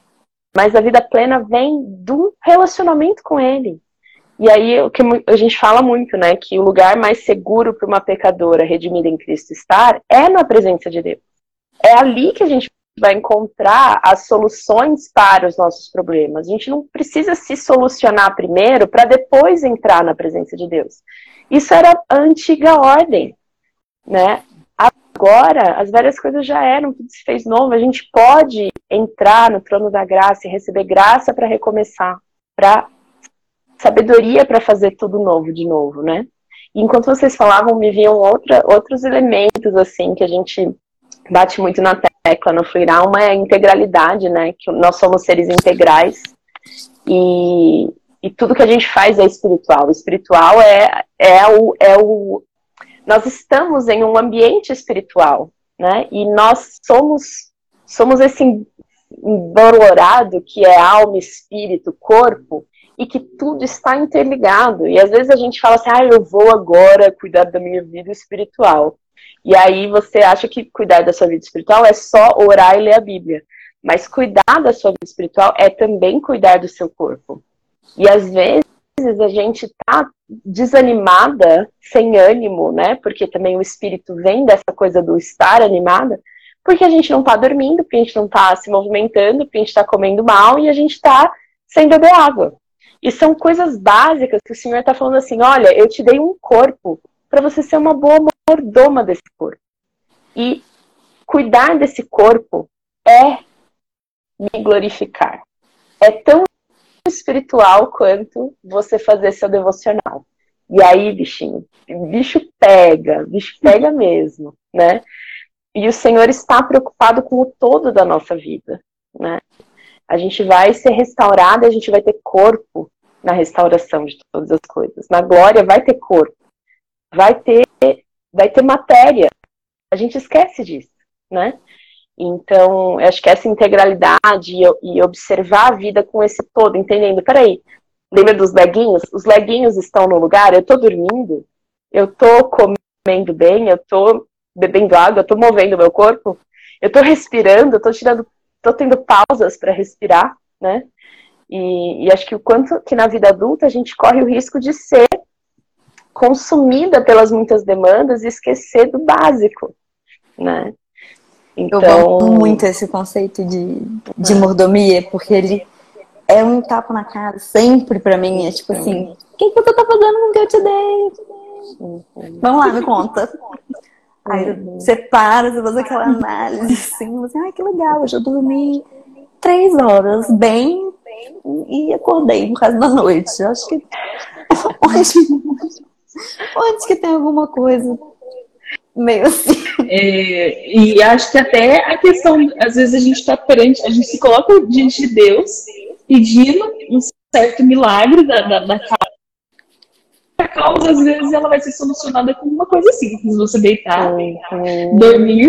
Mas a vida plena vem do relacionamento com Ele. E aí, o que a gente fala muito, né? Que o lugar mais seguro para uma pecadora redimida em Cristo estar é na presença de Deus. É ali que a gente vai encontrar as soluções para os nossos problemas. A gente não precisa se solucionar primeiro para depois entrar na presença de Deus. Isso era a antiga ordem, né? Agora, as velhas coisas já eram, tudo se fez novo. A gente pode entrar no trono da graça e receber graça para recomeçar, para sabedoria para fazer tudo novo de novo, né? E enquanto vocês falavam, me vinham outra, outros elementos assim que a gente bate muito na tecla no Fluirá. Uma é a integralidade, né? Que nós somos seres integrais e, e tudo que a gente faz é espiritual. O espiritual é, é, o, é o. Nós estamos em um ambiente espiritual, né? E nós somos, somos esse embolorado que é alma, espírito, corpo, e que tudo está interligado. E às vezes a gente fala assim, ah, eu vou agora cuidar da minha vida espiritual. E aí você acha que cuidar da sua vida espiritual é só orar e ler a Bíblia. Mas cuidar da sua vida espiritual é também cuidar do seu corpo. E às vezes a gente tá desanimada, sem ânimo, né? Porque também o espírito vem dessa coisa do estar animada, porque a gente não tá dormindo, porque a gente não tá se movimentando, porque a gente tá comendo mal e a gente tá sem beber água. E são coisas básicas que o Senhor está falando assim: olha, eu te dei um corpo para você ser uma boa mordoma desse corpo. E cuidar desse corpo é me glorificar. É tão espiritual quanto você fazer seu devocional. E aí, bichinho, bicho pega, bicho pega *laughs* mesmo, né? E o Senhor está preocupado com o todo da nossa vida, né? A gente vai ser restaurado, a gente vai ter corpo na restauração de todas as coisas. Na glória vai ter corpo, vai ter vai ter matéria. A gente esquece disso, né? Então, acho que essa integralidade e, e observar a vida com esse todo, entendendo, peraí, lembra dos leguinhos? Os leguinhos estão no lugar, eu tô dormindo, eu tô comendo bem, eu tô bebendo água, eu tô movendo meu corpo, eu tô respirando, eu tô tirando, tô tendo pausas para respirar, né? E, e acho que o quanto que na vida adulta a gente corre o risco de ser consumida pelas muitas demandas e esquecer do básico, né? Então... Eu gosto muito esse conceito de, de mordomia, porque ele é um tapa na cara sempre pra mim. É tipo assim, o que, que você tá fazendo com o que eu te dei? Uhum. Vamos lá, me conta. *laughs* Aí você para, você faz aquela análise assim, você, ai que legal, hoje eu dormi três horas bem e acordei no resto da noite. Acho que Onde que tem alguma coisa meio assim? É, e acho que até a questão, às vezes a gente está perante, a gente se coloca diante de Deus pedindo um certo milagre da, da, da causa. A causa, às vezes, ela vai ser solucionada com uma coisa simples: você deitar, uhum. dormir,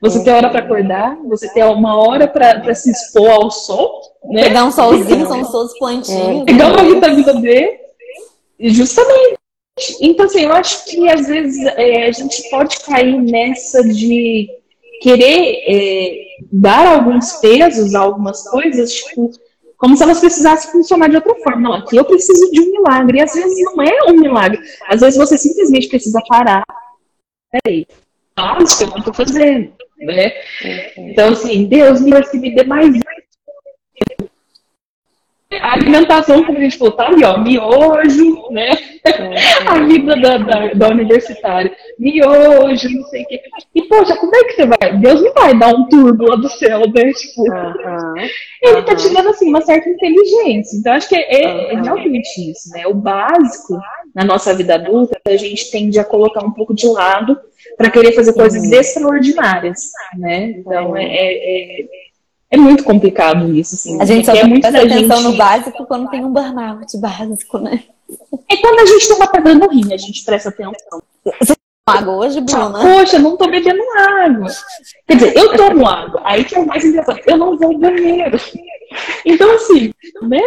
você ter hora para acordar, você ter uma hora para se expor ao sol, né? Pegar um solzinho, são todos plantinhos. Pegar uma vitamina D, justamente então, assim, eu acho que às vezes é, a gente pode cair nessa de querer é, dar alguns pesos a algumas coisas, tipo, como se elas precisassem funcionar de outra forma. Não, aqui eu preciso de um milagre. E às vezes não é um milagre. Às vezes você simplesmente precisa parar. Peraí, faz o que eu não estou fazendo. Né? Então, assim, Deus me dê mais a alimentação, como a gente falou, tá ali, ó, miojo, né? a vida da, da, da, universitária. Miojo, não sei o quê. E, poxa, como é que você vai? Deus não vai dar um turbo lá do céu, né? Tipo, ele tá te dando, assim, uma certa inteligência. Então, acho que é, é, é realmente isso, né? O básico na nossa vida adulta, a gente tende a colocar um pouco de lado para querer fazer coisas extraordinárias, né? Então, é, é, é é muito complicado isso, assim. A gente só presta atenção gente... no básico quando tem um burnout básico, né? É quando a gente uma pedra no rim, a gente presta atenção. Você toma água hoje, Bruna? Poxa, não tô bebendo água. Quer dizer, eu tomo água. Aí que é o mais interessante. Eu não vou ao banheiro. Então, assim, né?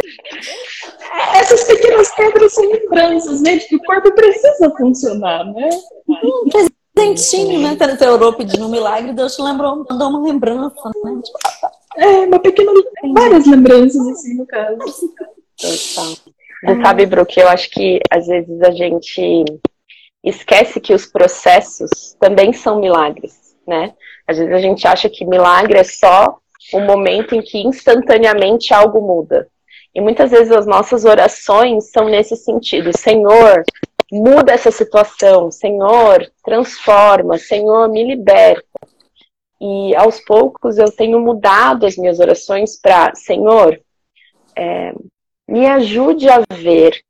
Essas pequenas pedras são lembranças, né? De que o corpo precisa funcionar, né? Hum, presentinho, né? Você orou pedindo um milagre, Deus te lembrou, mandou uma lembrança, né? Tipo, É, uma pequena. Várias lembranças, assim, no caso. Você sabe, Brook, eu acho que às vezes a gente esquece que os processos também são milagres, né? Às vezes a gente acha que milagre é só o momento em que instantaneamente algo muda. E muitas vezes as nossas orações são nesse sentido: Senhor, muda essa situação, Senhor, transforma, Senhor, me liberta. E aos poucos eu tenho mudado as minhas orações para: Senhor, é, me ajude a ver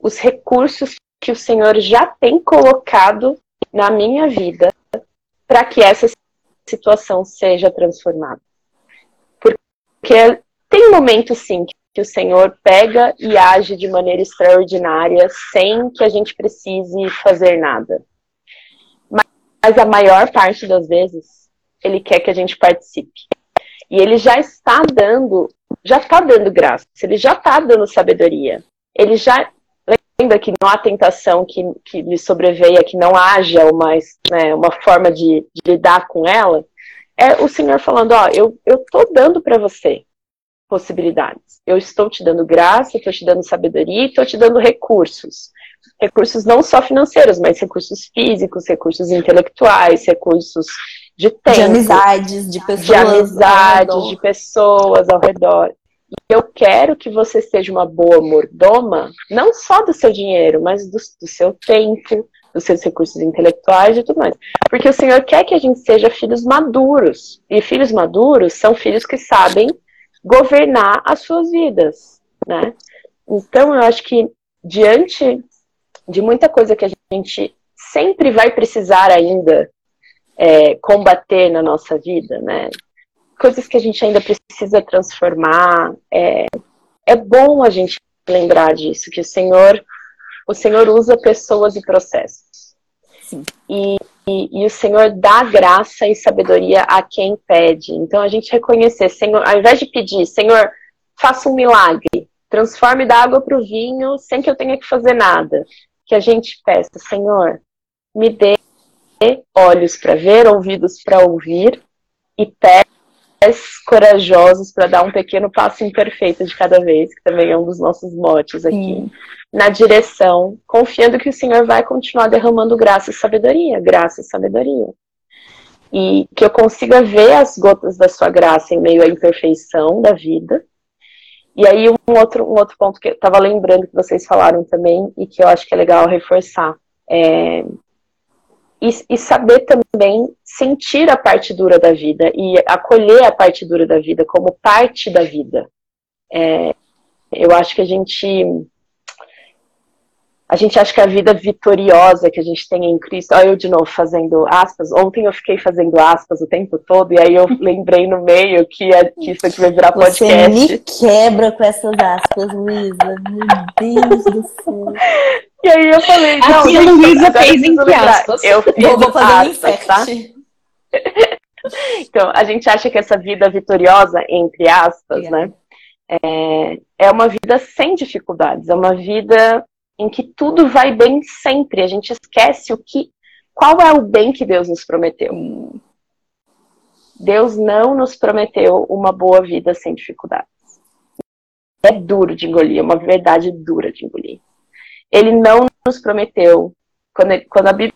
os recursos que o Senhor já tem colocado na minha vida para que essa situação seja transformada. Porque tem momentos, sim, que o Senhor pega e age de maneira extraordinária sem que a gente precise fazer nada. Mas a maior parte das vezes, Ele quer que a gente participe. E Ele já está dando, já está dando graça, Ele já está dando sabedoria. Ele já lembra que não há tentação que, que lhe sobreveia, que não haja uma, né, uma forma de, de, lidar com ela, é o Senhor falando, ó, eu, eu dando para você possibilidades. Eu estou te dando graça, estou te dando sabedoria, estou te dando recursos. Recursos não só financeiros, mas recursos físicos, recursos intelectuais, recursos de tempo. De amizades, de pessoas. De amizades, de pessoas ao redor. E eu quero que você seja uma boa mordoma, não só do seu dinheiro, mas do, do seu tempo, dos seus recursos intelectuais e tudo mais. Porque o Senhor quer que a gente seja filhos maduros. E filhos maduros são filhos que sabem governar as suas vidas, né? Então, eu acho que diante de muita coisa que a gente sempre vai precisar ainda é, combater na nossa vida, né? coisas que a gente ainda precisa transformar. É, é bom a gente lembrar disso, que o Senhor, o Senhor usa pessoas e processos. Sim. E, e, e, o Senhor dá graça e sabedoria a quem pede. Então a gente reconhecer, Senhor, ao invés de pedir, Senhor, faça um milagre, transforme da água para o vinho sem que eu tenha que fazer nada. Que a gente peça, Senhor, me dê olhos para ver, ouvidos para ouvir e pés corajosos para dar um pequeno passo imperfeito de cada vez, que também é um dos nossos motes aqui, Sim. na direção, confiando que o Senhor vai continuar derramando graça e sabedoria, graça e sabedoria. E que eu consiga ver as gotas da sua graça em meio à imperfeição da vida. E aí, um outro, um outro ponto que eu estava lembrando que vocês falaram também, e que eu acho que é legal reforçar. É, e, e, saber também sentir a parte dura da vida e acolher a parte dura da vida como parte da vida. É, eu acho que a gente a gente acha que a vida vitoriosa que a gente tem em Cristo. Olha eu de novo fazendo aspas. Ontem eu fiquei fazendo aspas o tempo todo, e aí eu *laughs* lembrei no meio que, a, que isso aqui vai virar podcast. Você me quebra com essas aspas, Luísa. Meu Deus do céu. E aí eu falei, não, Aqui a Luísa fez entre aspas. Eu fiz vou, vou fazer aspas, um tá? *laughs* Então, a gente acha que essa vida vitoriosa, entre aspas, yeah. né? É, é uma vida sem dificuldades, é uma vida em que tudo vai bem sempre. A gente esquece o que, qual é o bem que Deus nos prometeu. Deus não nos prometeu uma boa vida sem dificuldades. É duro de engolir, é uma verdade dura de engolir. Ele não nos prometeu, quando, ele, quando a Bíblia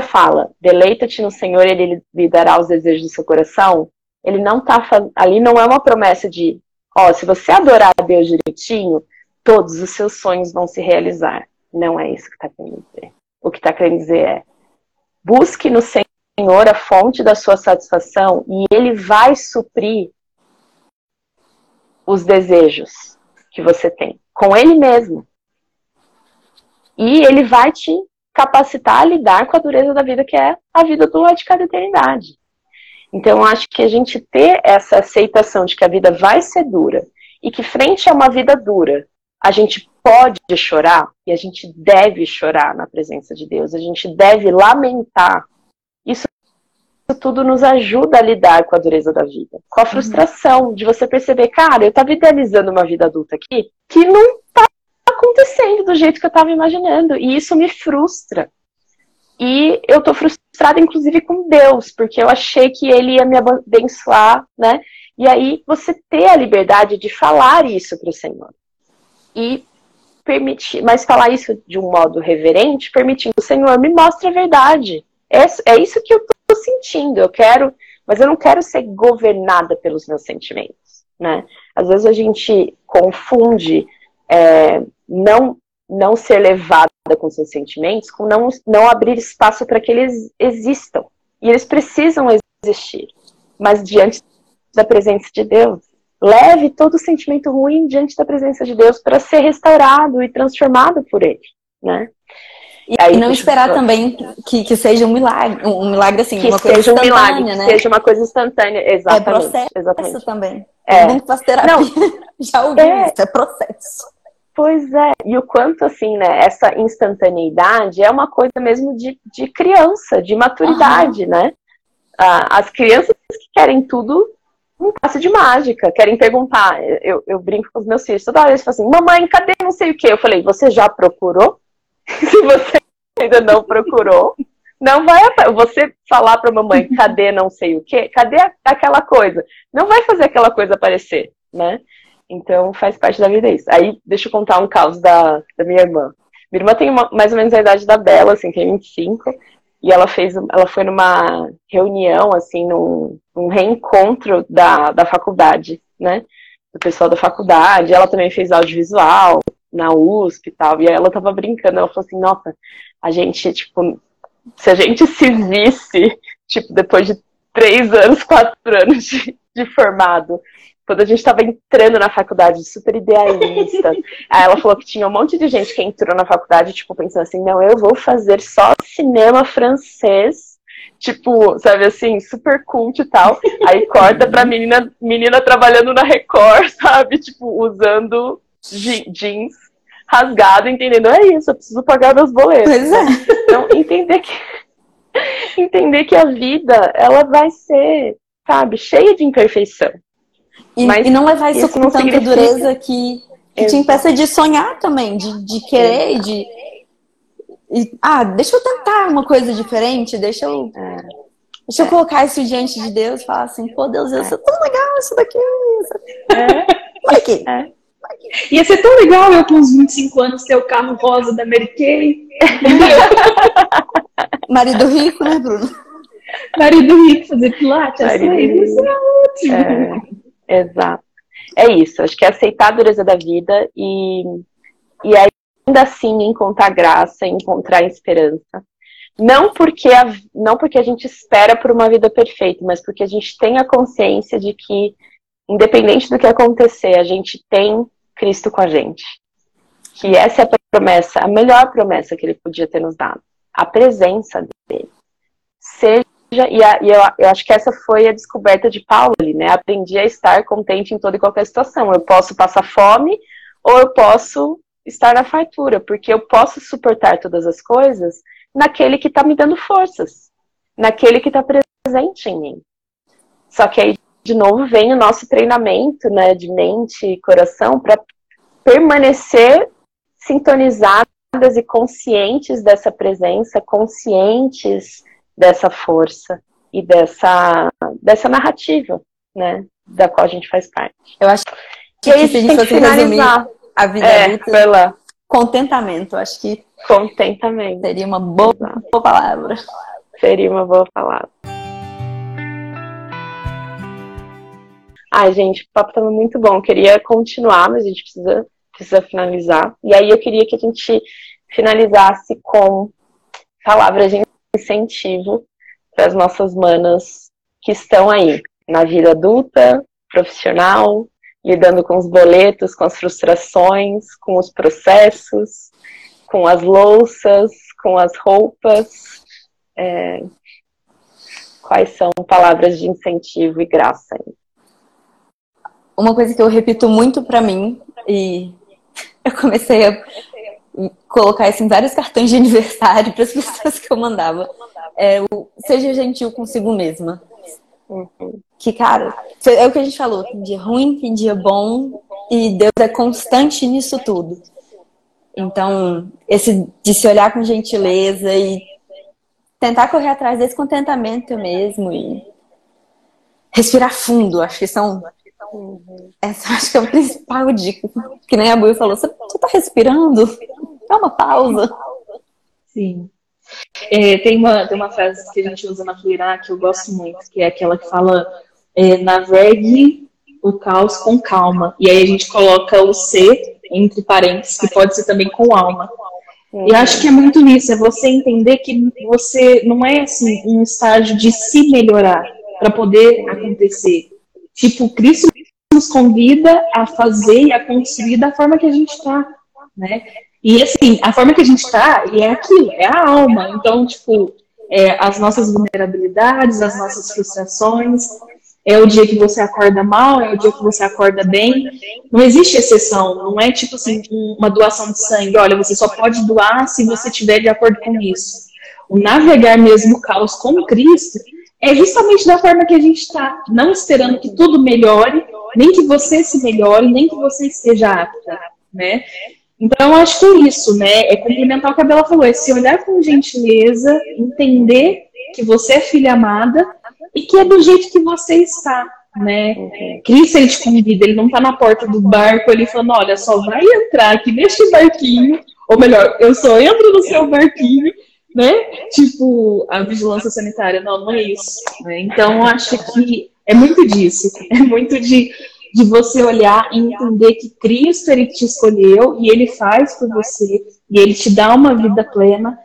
fala, deleita-te no Senhor, ele lhe dará os desejos do seu coração, ele não tá ali não é uma promessa de, ó, se você adorar a Deus direitinho, todos os seus sonhos vão se realizar. Não é isso que está querendo dizer. O que está querendo dizer é: busque no Senhor a fonte da sua satisfação e Ele vai suprir os desejos que você tem com Ele mesmo. E Ele vai te capacitar a lidar com a dureza da vida, que é a vida do lado de cada eternidade. Então, acho que a gente ter essa aceitação de que a vida vai ser dura e que frente a uma vida dura, a gente pode chorar e a gente deve chorar na presença de Deus, a gente deve lamentar. Isso tudo nos ajuda a lidar com a dureza da vida, com a uhum. frustração uhum. de você perceber, cara, eu estava idealizando uma vida adulta aqui que não está acontecendo do jeito que eu estava imaginando, e isso me frustra. E eu tô frustrada, inclusive, com Deus, porque eu achei que Ele ia me abençoar, né? E aí você ter a liberdade de falar isso para o Senhor. E permitir, mas falar isso de um modo reverente, permitindo, Senhor, me mostre a verdade. É, é isso que eu estou sentindo. Eu quero, mas eu não quero ser governada pelos meus sentimentos, né? Às vezes a gente confunde é, não não ser levada com seus sentimentos com não, não abrir espaço para que eles existam. E eles precisam existir. Mas diante da presença de Deus, leve todo sentimento ruim diante da presença de Deus para ser restaurado e transformado por Ele, né? E aí, não esperar também que, que seja um milagre, um milagre assim, que uma coisa seja um milagre, né? Que seja uma coisa instantânea, exatamente. É processo exatamente. também. É. Não faz terapia. Não. *laughs* Já ouvi é. isso, é processo. Pois é, e o quanto assim, né, essa instantaneidade é uma coisa mesmo de, de criança, de maturidade, né? Ah, as crianças que querem tudo um passo de mágica, querem perguntar, eu, eu brinco com os meus filhos, toda hora eles falam assim, mamãe, cadê não sei o que? Eu falei, você já procurou? *laughs* Se você ainda não procurou, não vai você falar para mamãe, cadê não sei o que? Cadê aquela coisa? Não vai fazer aquela coisa aparecer, né? Então faz parte da vida isso. Aí deixa eu contar um caso da, da minha irmã. Minha irmã tem uma, mais ou menos a idade da Bela, assim, tem 25, e ela fez, ela foi numa reunião, assim, num, num reencontro da, da faculdade, né? Do pessoal da faculdade. Ela também fez audiovisual na USP e tal. E ela tava brincando, ela falou assim, nossa, a gente, tipo, se a gente se visse, tipo, depois de três anos, quatro anos de, de formado, quando a gente estava entrando na faculdade, super idealista. *laughs* Aí ela falou que tinha um monte de gente que entrou na faculdade, tipo, pensando assim, não, eu vou fazer só cinema francês, tipo, sabe assim, super cult e tal. Aí corta pra menina, menina trabalhando na Record, *laughs* sabe? Tipo, usando jeans rasgado, entendendo, é isso, eu preciso pagar meus boletos. Pois é. Então, entender que entender que a vida, ela vai ser, sabe, cheia de imperfeição. E, Mas e não levar isso, isso com tanta significa... dureza que, que te impeça de sonhar também, de, de querer, de. E, ah, deixa eu tentar uma coisa diferente, deixa eu. É. Deixa eu colocar isso diante de Deus e falar assim, pô, Deus, isso é tão legal, isso daqui. Isso é. *laughs* aqui. É. Ia ser tão legal eu com uns 25 anos ter o carro rosa da Mary Kay. *laughs* Marido rico, né, Bruno? Marido rico, fazer pilates. Marido. Isso é ótimo. É. Exato. É isso, acho que é aceitar a dureza da vida e, e ainda assim encontrar graça, encontrar esperança. Não porque, a, não porque a gente espera por uma vida perfeita, mas porque a gente tem a consciência de que, independente do que acontecer, a gente tem Cristo com a gente. Que essa é a promessa, a melhor promessa que ele podia ter nos dado. A presença dele. Seja e, a, e eu, eu, acho que essa foi a descoberta de Paulo ali, né? Aprendi a estar contente em toda e qualquer situação. Eu posso passar fome ou eu posso estar na fartura, porque eu posso suportar todas as coisas naquele que está me dando forças, naquele que está presente em mim. Só que aí, de novo, vem o nosso treinamento né, de mente e coração para permanecer sintonizadas e conscientes dessa presença, conscientes dessa força e dessa, dessa narrativa, né? Da qual a gente faz parte. Eu acho que, é isso, a gente que finalizar a vida é, adulta. Contentamento, acho que. Contentamento. Seria uma boa, boa palavra. Seria uma boa palavra. Ai, gente, o papo estava muito bom. Eu queria continuar, mas a gente precisa, precisa finalizar. E aí eu queria que a gente finalizasse com palavras de incentivo para as nossas manas que estão aí na vida adulta, profissional, lidando com os boletos, com as frustrações, com os processos, com as louças, com as roupas. É... Quais são palavras de incentivo e graça? Uma coisa que eu repito muito para mim e eu comecei a colocar isso em vários *laughs* cartões de aniversário para as pessoas que eu mandava. É, o, seja gentil consigo mesma. Que, cara, é o que a gente falou: tem dia ruim, tem dia bom, e Deus é constante nisso tudo. Então, esse de se olhar com gentileza e tentar correr atrás desse contentamento mesmo e respirar fundo. Acho que são. Essa acho que é a principal dica. Que nem a Bui falou: você, tá respirando? Dá uma pausa. Sim. É, tem, uma, tem uma frase que a gente usa na Fluirá que eu gosto muito, que é aquela que fala é, navegue o caos com calma. E aí a gente coloca o C entre parênteses, que pode ser também com alma. E acho que é muito isso, é você entender que você não é assim um estágio de se melhorar para poder acontecer. Tipo, Cristo nos convida a fazer e a construir da forma que a gente está, né? E assim, a forma que a gente está, é aquilo, é a alma. Então, tipo, é, as nossas vulnerabilidades, as nossas frustrações, é o dia que você acorda mal, é o dia que você acorda bem. Não existe exceção, não é tipo assim, uma doação de sangue. Olha, você só pode doar se você estiver de acordo com isso. O navegar mesmo o caos com Cristo é justamente da forma que a gente está, não esperando que tudo melhore, nem que você se melhore, nem que você esteja apta, né? Então, acho que é isso, né? É complementar o que a Bela falou, é se olhar com gentileza, entender que você é filha amada e que é do jeito que você está, né? Cristo, ele te convida, ele não está na porta do barco ali falando, olha, só vai entrar aqui neste barquinho, ou melhor, eu só entro no seu barquinho, né? Tipo, a vigilância sanitária, não, não é isso. Né? Então, acho que é muito disso, é muito de, de você olhar e entender que Cristo, ele te escolheu e ele faz por você, e ele te dá uma vida plena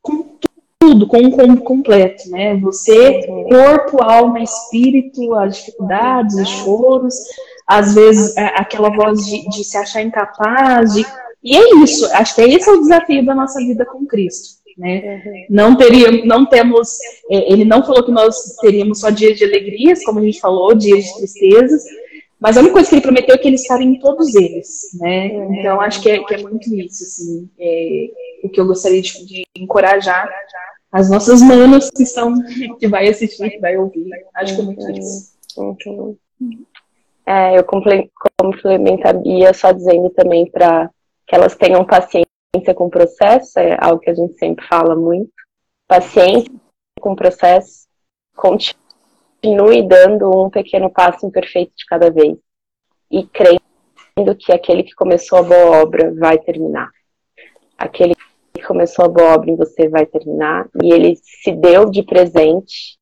com tudo, com um combo completo, né? Você, corpo, alma, espírito, as dificuldades, os choros, às vezes é, aquela voz de, de se achar incapaz, de... e é isso. Acho que esse é o desafio da nossa vida com Cristo. Né? Não teríamos, não temos, é, ele não falou que nós teríamos só dias de alegrias, como a gente falou, dias de tristezas, mas a única coisa que ele prometeu é que ele estaria em todos eles, né? Então acho que é, que é muito isso, assim, é, o que eu gostaria de, de encorajar as nossas manas que estão, *laughs* que vai assistir, que vai ouvir. Acho que é muito isso. Uhum. É, eu complemento a Bia só dizendo também para que elas tenham paciência com o processo, é algo que a gente sempre fala muito. Paciência com o processo, continue dando um pequeno passo imperfeito de cada vez. E crendo que aquele que começou a boa obra vai terminar. Aquele começou a boa obra em você vai terminar, e ele se deu de presente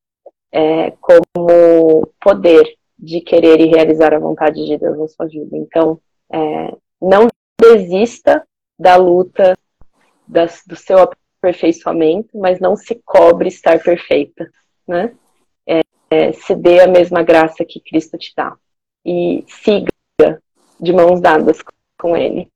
é, como poder de querer e realizar a vontade de Deus na sua vida. Então, é, não desista da luta das, do seu aperfeiçoamento, mas não se cobre estar perfeita, né? É, é, se dê a mesma graça que Cristo te dá e siga de mãos dadas com Ele.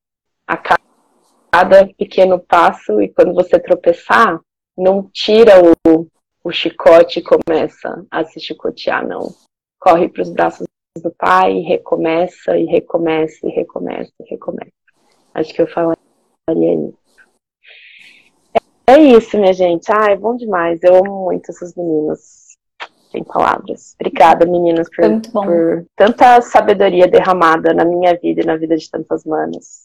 A cada pequeno passo e quando você tropeçar, não tira o, o chicote e começa a se chicotear, não. Corre para os braços do pai, recomeça e recomeça e recomeça e recomeça. Acho que eu falaria isso. É isso, minha gente. Ai, bom demais. Eu amo muito essas meninas. Sem palavras. Obrigada, meninas, por, por tanta sabedoria derramada na minha vida e na vida de tantas manas.